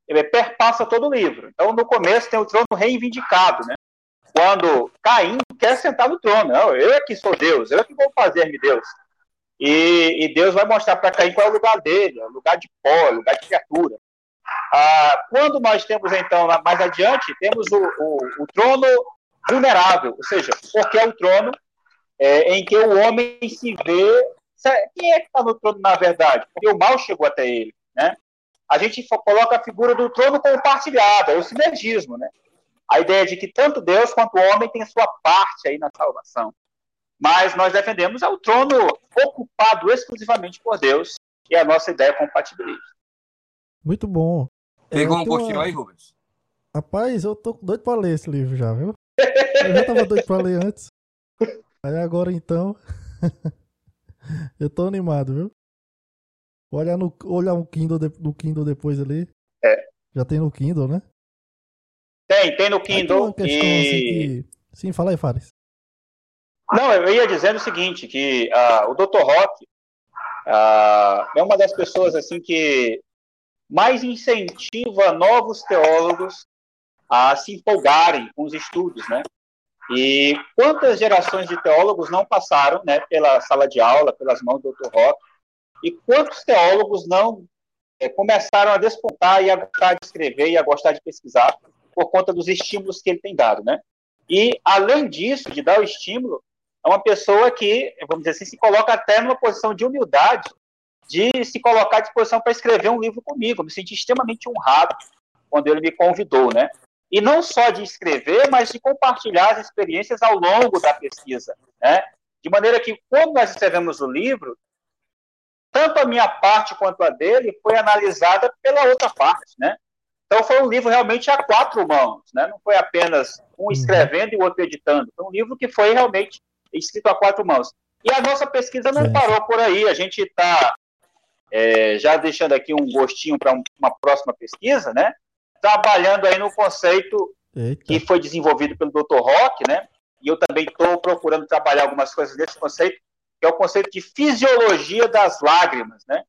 é, perpassa todo o livro. Então, no começo tem o trono reivindicado, né? Quando Caim quer sentar no trono, não, eu é que sou Deus, eu é que vou fazer-me Deus. E, e, Deus vai mostrar para Caim qual é o lugar dele, o lugar de pó, o lugar de criatura. Ah, quando nós temos, então, mais adiante, temos o, o, o trono vulnerável, ou seja, porque é o trono é, em que o homem se vê. Quem é que está no trono, na verdade? Porque o mal chegou até ele. Né? a gente coloca a figura do trono compartilhado, é o sinergismo, né? A ideia de que tanto Deus quanto o homem tem sua parte aí na salvação. Mas nós defendemos é o trono ocupado exclusivamente por Deus e a nossa ideia compatibilista. Muito bom. Pegou é, um gostinho aí, Rubens? Rapaz, eu tô doido pra ler esse livro já, viu? Eu já tava doido pra ler antes. Aí agora então. [LAUGHS] [LAUGHS] eu tô animado, viu? Olhar no olhar o Kindle de, no Kindle depois ali. É. Já tem no Kindle, né? Tem, tem no Kindle. Tem e... assim que... Sim, fala aí, Fares. Não, eu ia dizendo o seguinte, que uh, o Dr. Rock uh, é uma das pessoas assim que mais incentiva novos teólogos a se empolgarem com os estudos, né? E quantas gerações de teólogos não passaram, né, pela sala de aula, pelas mãos do Dr. Rock, e quantos teólogos não é, começaram a despontar e a gostar de escrever e a gostar de pesquisar por conta dos estímulos que ele tem dado, né? E, além disso, de dar o estímulo, é uma pessoa que, vamos dizer assim, se coloca até numa posição de humildade de se colocar à disposição para escrever um livro comigo. Eu me senti extremamente honrado quando ele me convidou, né? E não só de escrever, mas de compartilhar as experiências ao longo da pesquisa, né? De maneira que, quando nós escrevemos o livro, tanto a minha parte quanto a dele foi analisada pela outra parte, né? Então foi um livro realmente a quatro mãos, né? Não foi apenas um uhum. escrevendo e o outro editando. Foi um livro que foi realmente escrito a quatro mãos. E a nossa pesquisa não parou por aí. A gente está é, já deixando aqui um gostinho para um, uma próxima pesquisa, né? Trabalhando aí no conceito Eita. que foi desenvolvido pelo Dr. Rock, né? E eu também estou procurando trabalhar algumas coisas nesse conceito, que é o conceito de fisiologia das lágrimas, né?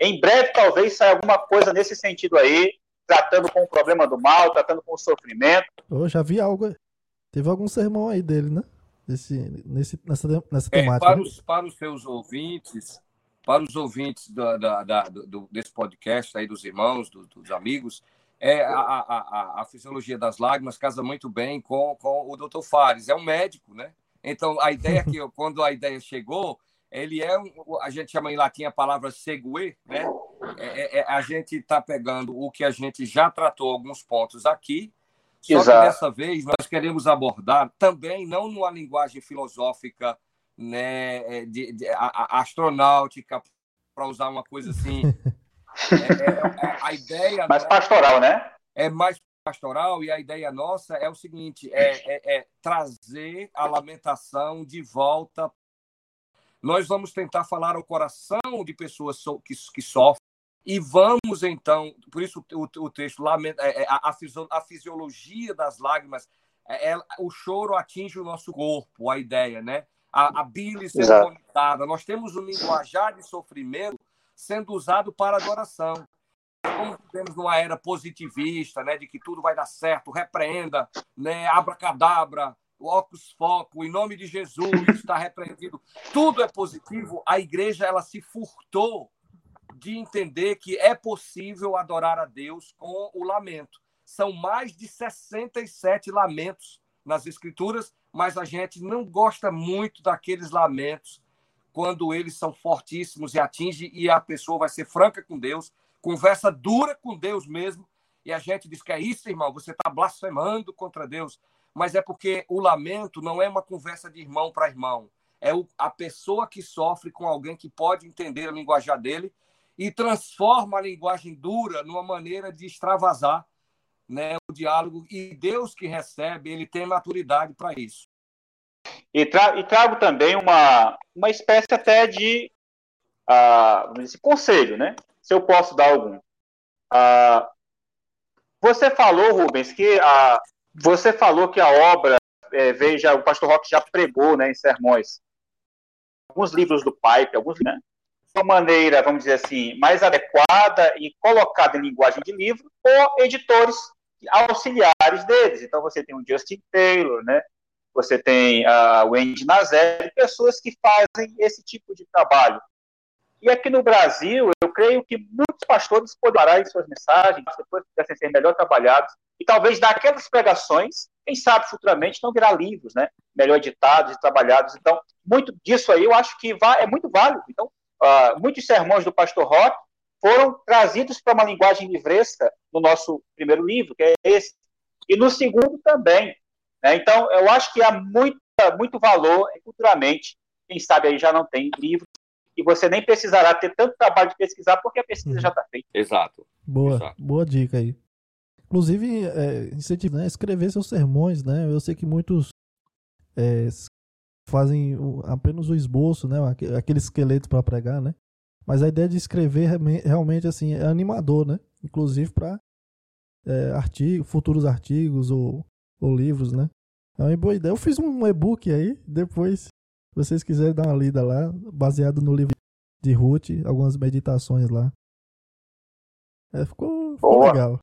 Em breve, talvez, saia alguma coisa nesse sentido aí, tratando com o problema do mal, tratando com o sofrimento. Eu já vi algo. Teve algum sermão aí dele, né? Nesse, nesse, nessa, nessa é, temática. Para, os, para os seus ouvintes, para os ouvintes da, da, da, do, desse podcast aí, dos irmãos, do, dos amigos, é, a, a, a, fisiologia das lágrimas casa muito bem com, com o Dr. Fares, é um médico, né? Então, a ideia que, [LAUGHS] quando a ideia chegou, ele é, um, a gente chama em latim a palavra segue, né? É, é, é a gente está pegando o que a gente já tratou alguns pontos aqui, só Exato. que dessa vez nós queremos abordar também, não numa linguagem filosófica, né, é, de, de a astronáutica, para usar uma coisa assim. [LAUGHS] é, é, a ideia. Mais pastoral, né? É mais pastoral, e a ideia nossa é o seguinte: é, é trazer a lamentação de volta nós vamos tentar falar ao coração de pessoas que, que sofrem e vamos então, por isso o, o texto, é, é, a, a, fisiologia das lágrimas, é, é, o choro atinge o nosso corpo, a ideia, né? A, a bile sendo vomitada. Nós temos um linguajar de sofrimento sendo usado para adoração. Como vivemos numa era positivista, né, de que tudo vai dar certo, repreenda, né, abracadabra, Ocus Foco, em nome de Jesus, está repreendido. Tudo é positivo. A igreja ela se furtou de entender que é possível adorar a Deus com o lamento. São mais de 67 lamentos nas escrituras, mas a gente não gosta muito daqueles lamentos quando eles são fortíssimos e atingem e a pessoa vai ser franca com Deus, conversa dura com Deus mesmo, e a gente diz que é isso, irmão, você está blasfemando contra Deus mas é porque o lamento não é uma conversa de irmão para irmão. É a pessoa que sofre com alguém que pode entender a linguagem dele e transforma a linguagem dura numa maneira de extravasar né, o diálogo. E Deus que recebe, ele tem maturidade para isso. E, tra e, trago também uma, uma espécie até de uh, conselho, né? Se eu posso dar algum. Uh, você falou, Rubens, que a, você falou que a obra, é, veja, o pastor Roque já pregou né, em sermões, alguns livros do Pipe, alguns, né? De uma maneira, vamos dizer assim, mais adequada e colocada em linguagem de livro por editores auxiliares deles. Então, você tem o Justin Taylor, né? Você tem a Wendy Nazel, pessoas que fazem esse tipo de trabalho. E aqui no Brasil, eu creio que muitos pastores poderão suas mensagens, depois pudessem ser melhor trabalhados, e talvez daquelas pregações, quem sabe futuramente não virar livros, né? Melhor editados e trabalhados. Então, muito disso aí eu acho que é muito válido. Então, uh, muitos sermões do pastor Rock foram trazidos para uma linguagem livresca no nosso primeiro livro, que é esse, e no segundo também. Né? Então, eu acho que há muito, muito valor culturalmente. Quem sabe aí já não tem livro e você nem precisará ter tanto trabalho de pesquisar, porque a pesquisa uhum. já está feita. Exato. Boa, Exato. boa dica aí. Inclusive, é, incentivar, né, escrever seus sermões, né? Eu sei que muitos é, fazem o, apenas o esboço, né? Aquele esqueleto para pregar, né? Mas a ideia de escrever realmente assim é animador, né? Inclusive para é, artigos, futuros artigos ou, ou livros, né? É uma boa ideia. Eu fiz um e-book aí, depois, se vocês quiserem dar uma lida lá, baseado no livro de Ruth, algumas meditações lá. É, ficou, ficou legal.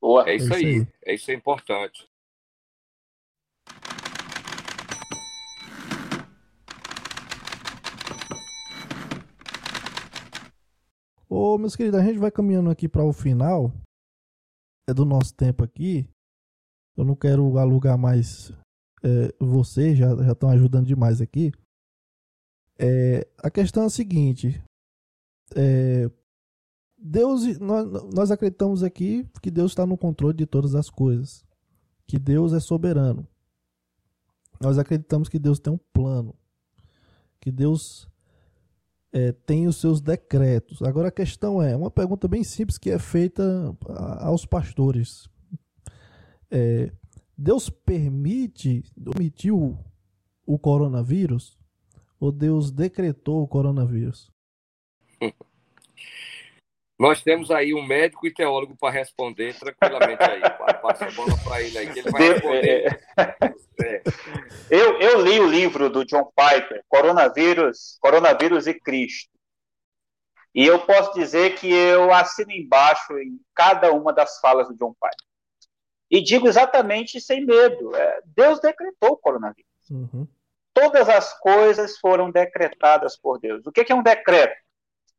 Boa. É isso, é isso aí. aí. É isso é importante. Ô, meus queridos, a gente vai caminhando aqui para o final é do nosso tempo aqui. Eu não quero alugar mais é, vocês, já estão ajudando demais aqui. É, a questão é a seguinte: é, Deus, nós, nós acreditamos aqui que Deus está no controle de todas as coisas, que Deus é soberano. Nós acreditamos que Deus tem um plano, que Deus é, tem os seus decretos. Agora a questão é uma pergunta bem simples que é feita aos pastores. É, Deus permite, permitiu o coronavírus ou Deus decretou o coronavírus? [LAUGHS] Nós temos aí um médico e teólogo para responder tranquilamente aí. Passa a bola para ele aí, que ele vai responder. É. [LAUGHS] Eu, eu li o livro do John Piper, Coronavírus, Coronavírus e Cristo. E eu posso dizer que eu assino embaixo em cada uma das falas do John Piper. E digo exatamente sem medo. É, Deus decretou o coronavírus. Uhum. Todas as coisas foram decretadas por Deus. O que é um decreto?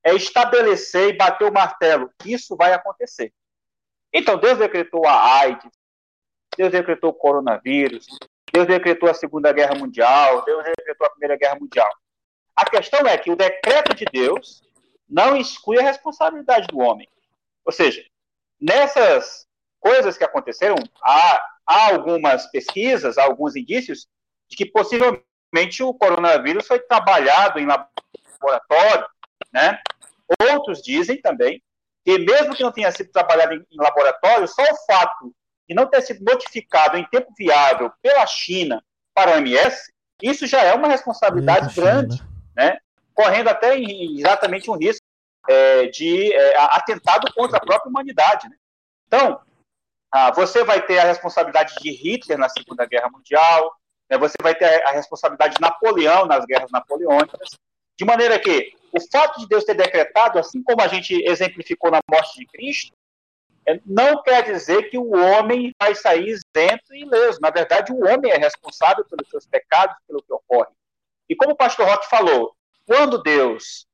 é estabelecer e bater o martelo. Isso vai acontecer. Então, Deus decretou a AIDS, Deus decretou o coronavírus, Deus decretou a Segunda Guerra Mundial, Deus decretou a Primeira Guerra Mundial. A questão é que o decreto de Deus não exclui a responsabilidade do homem. Ou seja, nessas coisas que aconteceram, há, há algumas pesquisas, há alguns indícios de que possivelmente o coronavírus foi trabalhado em laboratório, né? Outros dizem também que, mesmo que não tenha sido trabalhado em, em laboratório, só o fato de não ter sido notificado em tempo viável pela China para a OMS, isso já é uma responsabilidade grande, né? correndo até exatamente um risco é, de é, atentado contra a própria humanidade. Né? Então, ah, você vai ter a responsabilidade de Hitler na Segunda Guerra Mundial, né? você vai ter a responsabilidade de Napoleão nas guerras napoleônicas, de maneira que o fato de Deus ter decretado, assim como a gente exemplificou na morte de Cristo, é, não quer dizer que o homem vai sair isento e ileso. Na verdade, o homem é responsável pelos seus pecados, pelo que ocorre. E como o pastor Roque falou, quando Deus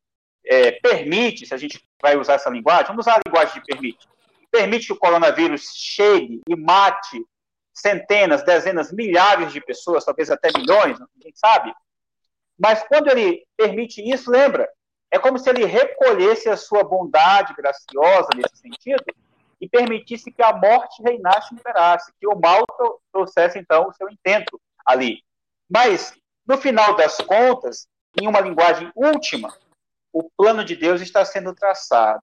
é, permite, se a gente vai usar essa linguagem, vamos usar a linguagem de permite, permite que o coronavírus chegue e mate centenas, dezenas, milhares de pessoas, talvez até milhões, ninguém sabe, mas quando ele permite isso, lembra, é como se ele recolhesse a sua bondade graciosa nesse sentido e permitisse que a morte reinasse e imperasse, que o mal trouxesse, então, o seu intento ali. Mas, no final das contas, em uma linguagem última, o plano de Deus está sendo traçado.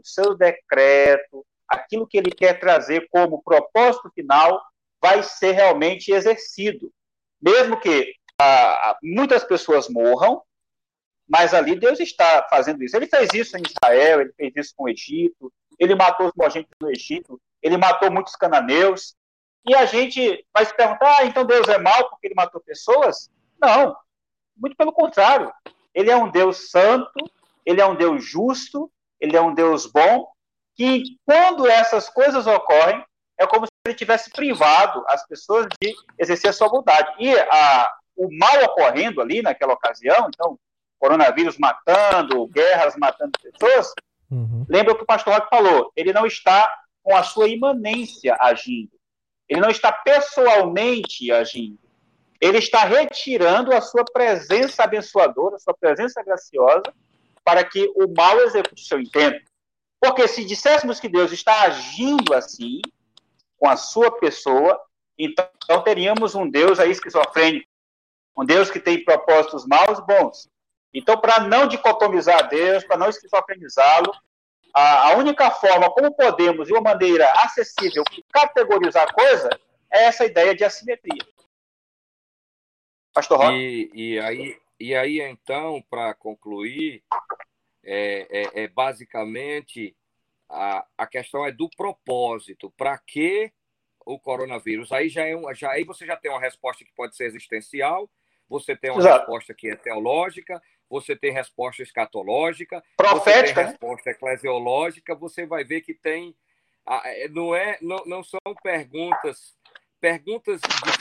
O seu decreto, aquilo que ele quer trazer como propósito final, vai ser realmente exercido. Mesmo que muitas pessoas morram, mas ali Deus está fazendo isso. Ele fez isso em Israel, ele fez isso com o Egito, ele matou os nojentes no Egito, ele matou muitos cananeus. E a gente vai se perguntar, ah, então Deus é mau porque ele matou pessoas? Não, muito pelo contrário. Ele é um Deus santo, ele é um Deus justo, ele é um Deus bom, que quando essas coisas ocorrem, é como se ele tivesse privado as pessoas de exercer a sua bondade. E a, o mal ocorrendo ali naquela ocasião, então, coronavírus matando, guerras matando pessoas, uhum. lembra o que o pastor Roque falou, ele não está com a sua imanência agindo, ele não está pessoalmente agindo, ele está retirando a sua presença abençoadora, a sua presença graciosa, para que o mal execute seu intento. Porque se disséssemos que Deus está agindo assim, com a sua pessoa, então teríamos um Deus aí esquizofrênico, um Deus que tem propósitos maus e bons. Então, para não dicotomizar Deus, para não esquizofrenizá-lo, a, a, única forma como podemos, de uma maneira acessível, categorizar a coisa é essa ideia de assimetria. Pastor Roque? E, e, aí, e aí, então, para concluir, é, é, é, basicamente a, a questão é do propósito. Para que o coronavírus? Aí já, é um, já aí você já tem uma resposta que pode ser existencial, você tem uma Exato. resposta que é teológica, você tem resposta escatológica, profética, você tem né? resposta eclesiológica, você vai ver que tem é, não é não, não são perguntas perguntas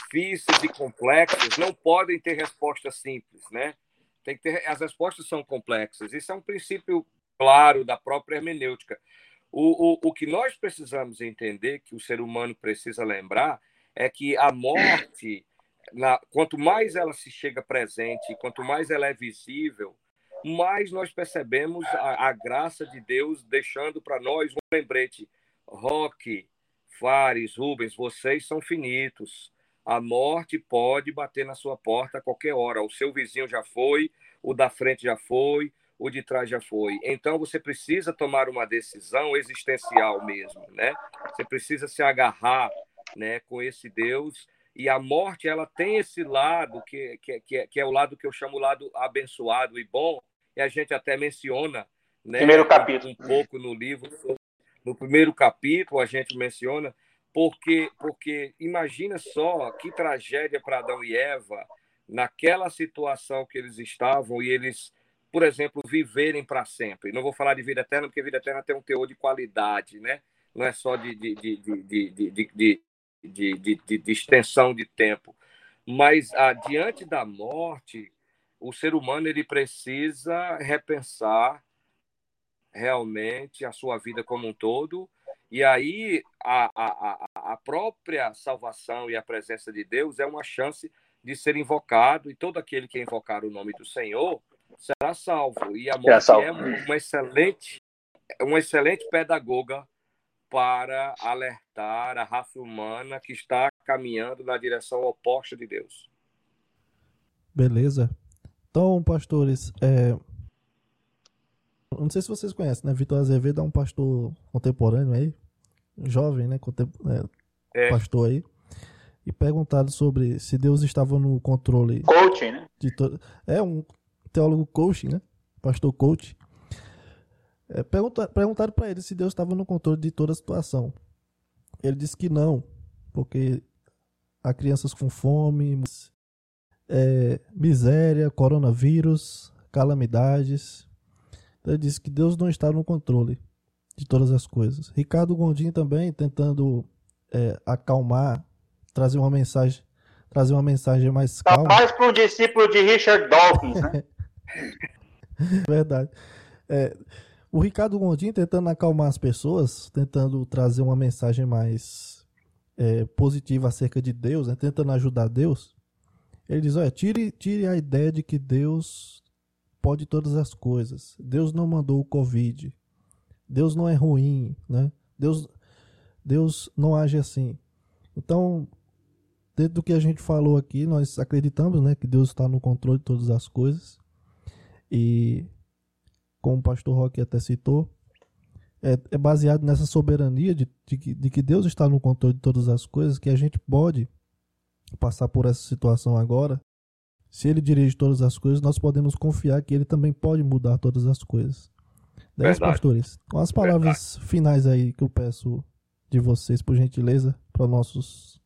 difíceis e complexas não podem ter resposta simples, né? Tem que ter, as respostas são complexas. Isso é um princípio claro da própria hermenêutica. O, o, o que nós precisamos entender, que o ser humano precisa lembrar, é que a morte, na, quanto mais ela se chega presente, quanto mais ela é visível, mais nós percebemos a, a graça de Deus deixando para nós um lembrete. Roque, Fares, Rubens, vocês são finitos. A morte pode bater na sua porta a qualquer hora. O seu vizinho já foi, o da frente já foi, o de trás já foi. Então você precisa tomar uma decisão existencial mesmo, né? Você precisa se agarrar, né, com esse Deus. E a morte ela tem esse lado que, que, que, é, que é o lado que eu chamo o lado abençoado e bom. E a gente até menciona, né, primeiro capítulo, um pouco no livro no primeiro capítulo a gente menciona, porque, porque imagina só que tragédia para Adão e Eva naquela situação que eles estavam e eles, por exemplo, viverem para sempre. Não vou falar de vida eterna, porque vida eterna tem um teor de qualidade, né? Não é só de, de, de, de, de, de, de, de extensão de tempo. Mas diante da morte, o ser humano ele precisa repensar realmente a sua vida como um todo e aí a, a, a própria salvação e a presença de Deus é uma chance de ser invocado, e todo aquele que invocar o nome do Senhor será salvo. E a morte é uma excelente, uma excelente pedagoga para alertar a raça humana que está caminhando na direção oposta de Deus. Beleza. Então, pastores, é, não sei se vocês conhecem, né? Vitor Azevedo é um pastor contemporâneo aí, jovem, né? Contem é. Pastor aí. E perguntado sobre se Deus estava no controle. Coaching, né? De to... É um teólogo coaching, né? Pastor coach. É, perguntaram para ele se Deus estava no controle de toda a situação. Ele disse que não, porque há crianças com fome, é, miséria, coronavírus, calamidades, ele disse que Deus não está no controle de todas as coisas. Ricardo Gondim também tentando é, acalmar, trazer uma mensagem, trazer uma mensagem mais tá calma. mais para um discípulo de Richard Dawkins, né? [LAUGHS] Verdade. É, o Ricardo Gondim tentando acalmar as pessoas, tentando trazer uma mensagem mais é, positiva acerca de Deus, né? tentando ajudar Deus. Ele diz: olha, tire, tire a ideia de que Deus pode todas as coisas. Deus não mandou o Covid. Deus não é ruim, né? Deus, Deus não age assim. Então, dentro do que a gente falou aqui, nós acreditamos, né, que Deus está no controle de todas as coisas. E, como o pastor Roque até citou, é, é baseado nessa soberania de, de, de que Deus está no controle de todas as coisas que a gente pode passar por essa situação agora se ele dirige todas as coisas, nós podemos confiar que ele também pode mudar todas as coisas. Dez pastores, com as palavras Verdade. finais aí que eu peço de vocês, por gentileza, para nossos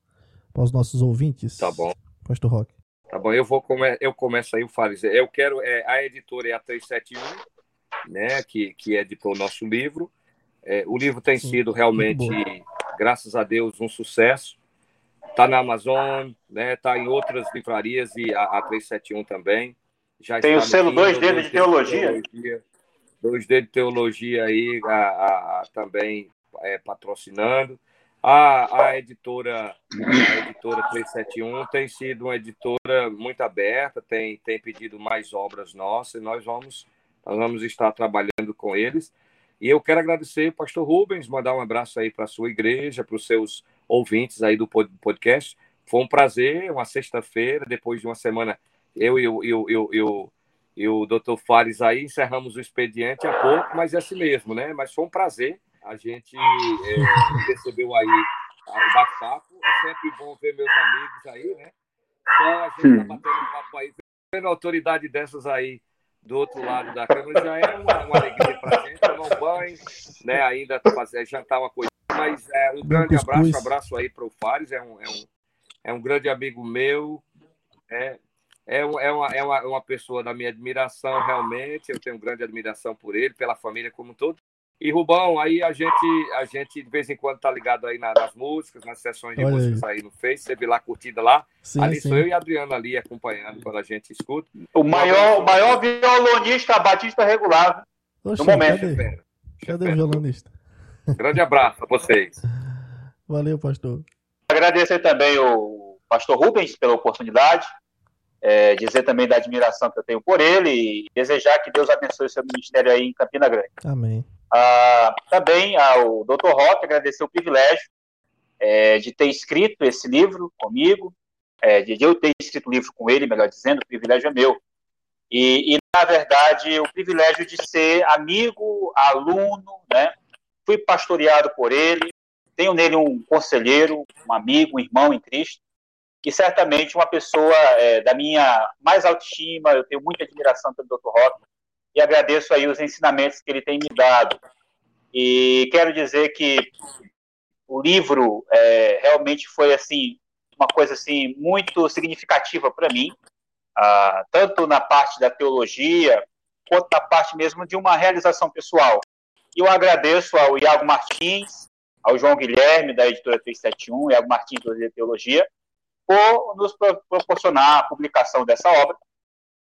para os nossos ouvintes. Tá bom. Pastor Roque. Tá bom, eu vou come... eu começo aí o Fares. Eu quero é, a editora é a 371, né, que que editou o nosso livro. É, o livro tem Sim, sido realmente, graças a Deus, um sucesso. Está na Amazon, né? Está em outras livrarias e a, a 371 também. Já Tem o selo 2 d de teologia. Dois d de teologia aí a, a, a também é, patrocinando. A, a, editora a editora 371 tem sido uma editora muito aberta, tem, tem pedido mais obras nossas e nós vamos, nós vamos estar trabalhando com eles. E eu quero agradecer o pastor Rubens, mandar um abraço aí para a sua igreja, para os seus ouvintes aí do podcast. Foi um prazer, uma sexta-feira, depois de uma semana, eu e eu, eu, eu, eu, e o doutor Fares aí encerramos o expediente há pouco, mas é assim mesmo, né? Mas foi um prazer. A gente [LAUGHS] é, recebeu aí o bate-papo. É sempre bom ver meus amigos aí, né? Só a gente tá batendo papo aí. Vendo autoridade dessas aí do outro lado da câmera já é uma, uma alegria para a gente. Tomar um banho, né? Ainda fazer, jantar uma coisa. Mas é, um grande abraço, um abraço aí para o Fares. É um, é, um, é um grande amigo meu. É, é, uma, é, uma, é uma pessoa da minha admiração, realmente. Eu tenho grande admiração por ele, pela família como um todo. E Rubão, aí a gente, a gente de vez em quando tá ligado aí nas músicas, nas sessões de Olha músicas aí. aí. no Face, você vê lá curtida lá. Sim, ali sim. sou eu e a Adriana ali acompanhando quando a gente escuta. O maior, o maior violonista batista regular Oxe, no momento. Cadê, cadê o violonista? Grande abraço a vocês. Valeu, pastor. Agradecer também o pastor Rubens pela oportunidade. É, dizer também da admiração que eu tenho por ele e desejar que Deus abençoe o seu ministério aí em Campina Grande. Amém. Ah, também ao Dr. Rock agradecer o privilégio é, de ter escrito esse livro comigo, é, de eu ter escrito o livro com ele, melhor dizendo, o privilégio é meu. E, e, na verdade, o privilégio de ser amigo, aluno, né? Fui pastoreado por ele, tenho nele um conselheiro, um amigo, um irmão em Cristo, e certamente uma pessoa é, da minha mais autoestima, eu tenho muita admiração pelo Dr. Rock, e agradeço aí os ensinamentos que ele tem me dado. E quero dizer que o livro é, realmente foi assim uma coisa assim muito significativa para mim, ah, tanto na parte da teologia quanto na parte mesmo de uma realização pessoal. E eu agradeço ao Iago Martins, ao João Guilherme da editora 371, Iago Martins da Teologia, por nos proporcionar a publicação dessa obra.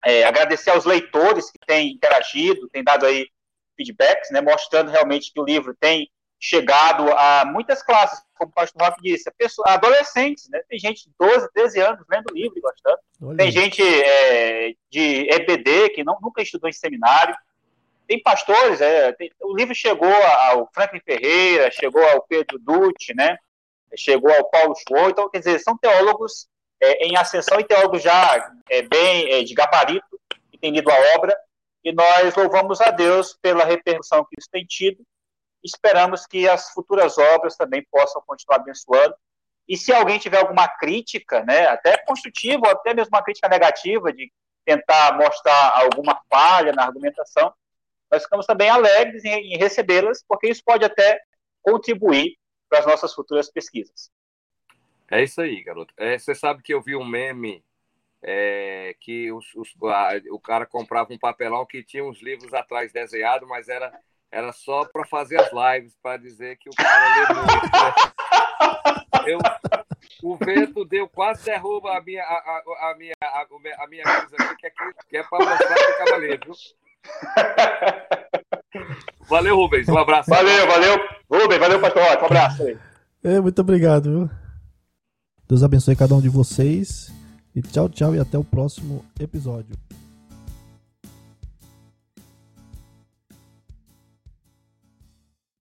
É, agradecer aos leitores que têm interagido, têm dado aí feedbacks, né, mostrando realmente que o livro tem chegado a muitas classes, como o pastor Rock disse, pessoa, adolescentes, né, tem gente de 12, 13 anos lendo o livro e gostando, Olha. tem gente é, de EBD que não, nunca estudou em seminário, tem pastores, é, tem, o livro chegou ao Franklin Ferreira, chegou ao Pedro Dutti, né, chegou ao Paulo Schwartz, então, quer dizer, são teólogos é, em ascensão e teólogo já é, bem é, de gabarito, que lido a obra, e nós louvamos a Deus pela repercussão que isso tem tido. Esperamos que as futuras obras também possam continuar abençoando. E se alguém tiver alguma crítica, né, até construtiva, ou até mesmo uma crítica negativa, de tentar mostrar alguma falha na argumentação, nós ficamos também alegres em recebê-las, porque isso pode até contribuir para as nossas futuras pesquisas. É isso aí, garoto. É, você sabe que eu vi um meme é, que os, os, a, o cara comprava um papelão que tinha uns livros atrás desenhados, mas era, era só para fazer as lives, para dizer que o cara lê muito. Né? [LAUGHS] Eu, o vento deu, quase derruba a minha, a, a, a minha, a, a minha coisa aqui, que é, que é para mostrar que o cara lê, viu? [LAUGHS] Valeu, Rubens. Um abraço. Valeu, valeu. Rubens, valeu, pastor. Um abraço aí. É, muito obrigado, viu? Deus abençoe cada um de vocês. E tchau, tchau e até o próximo episódio.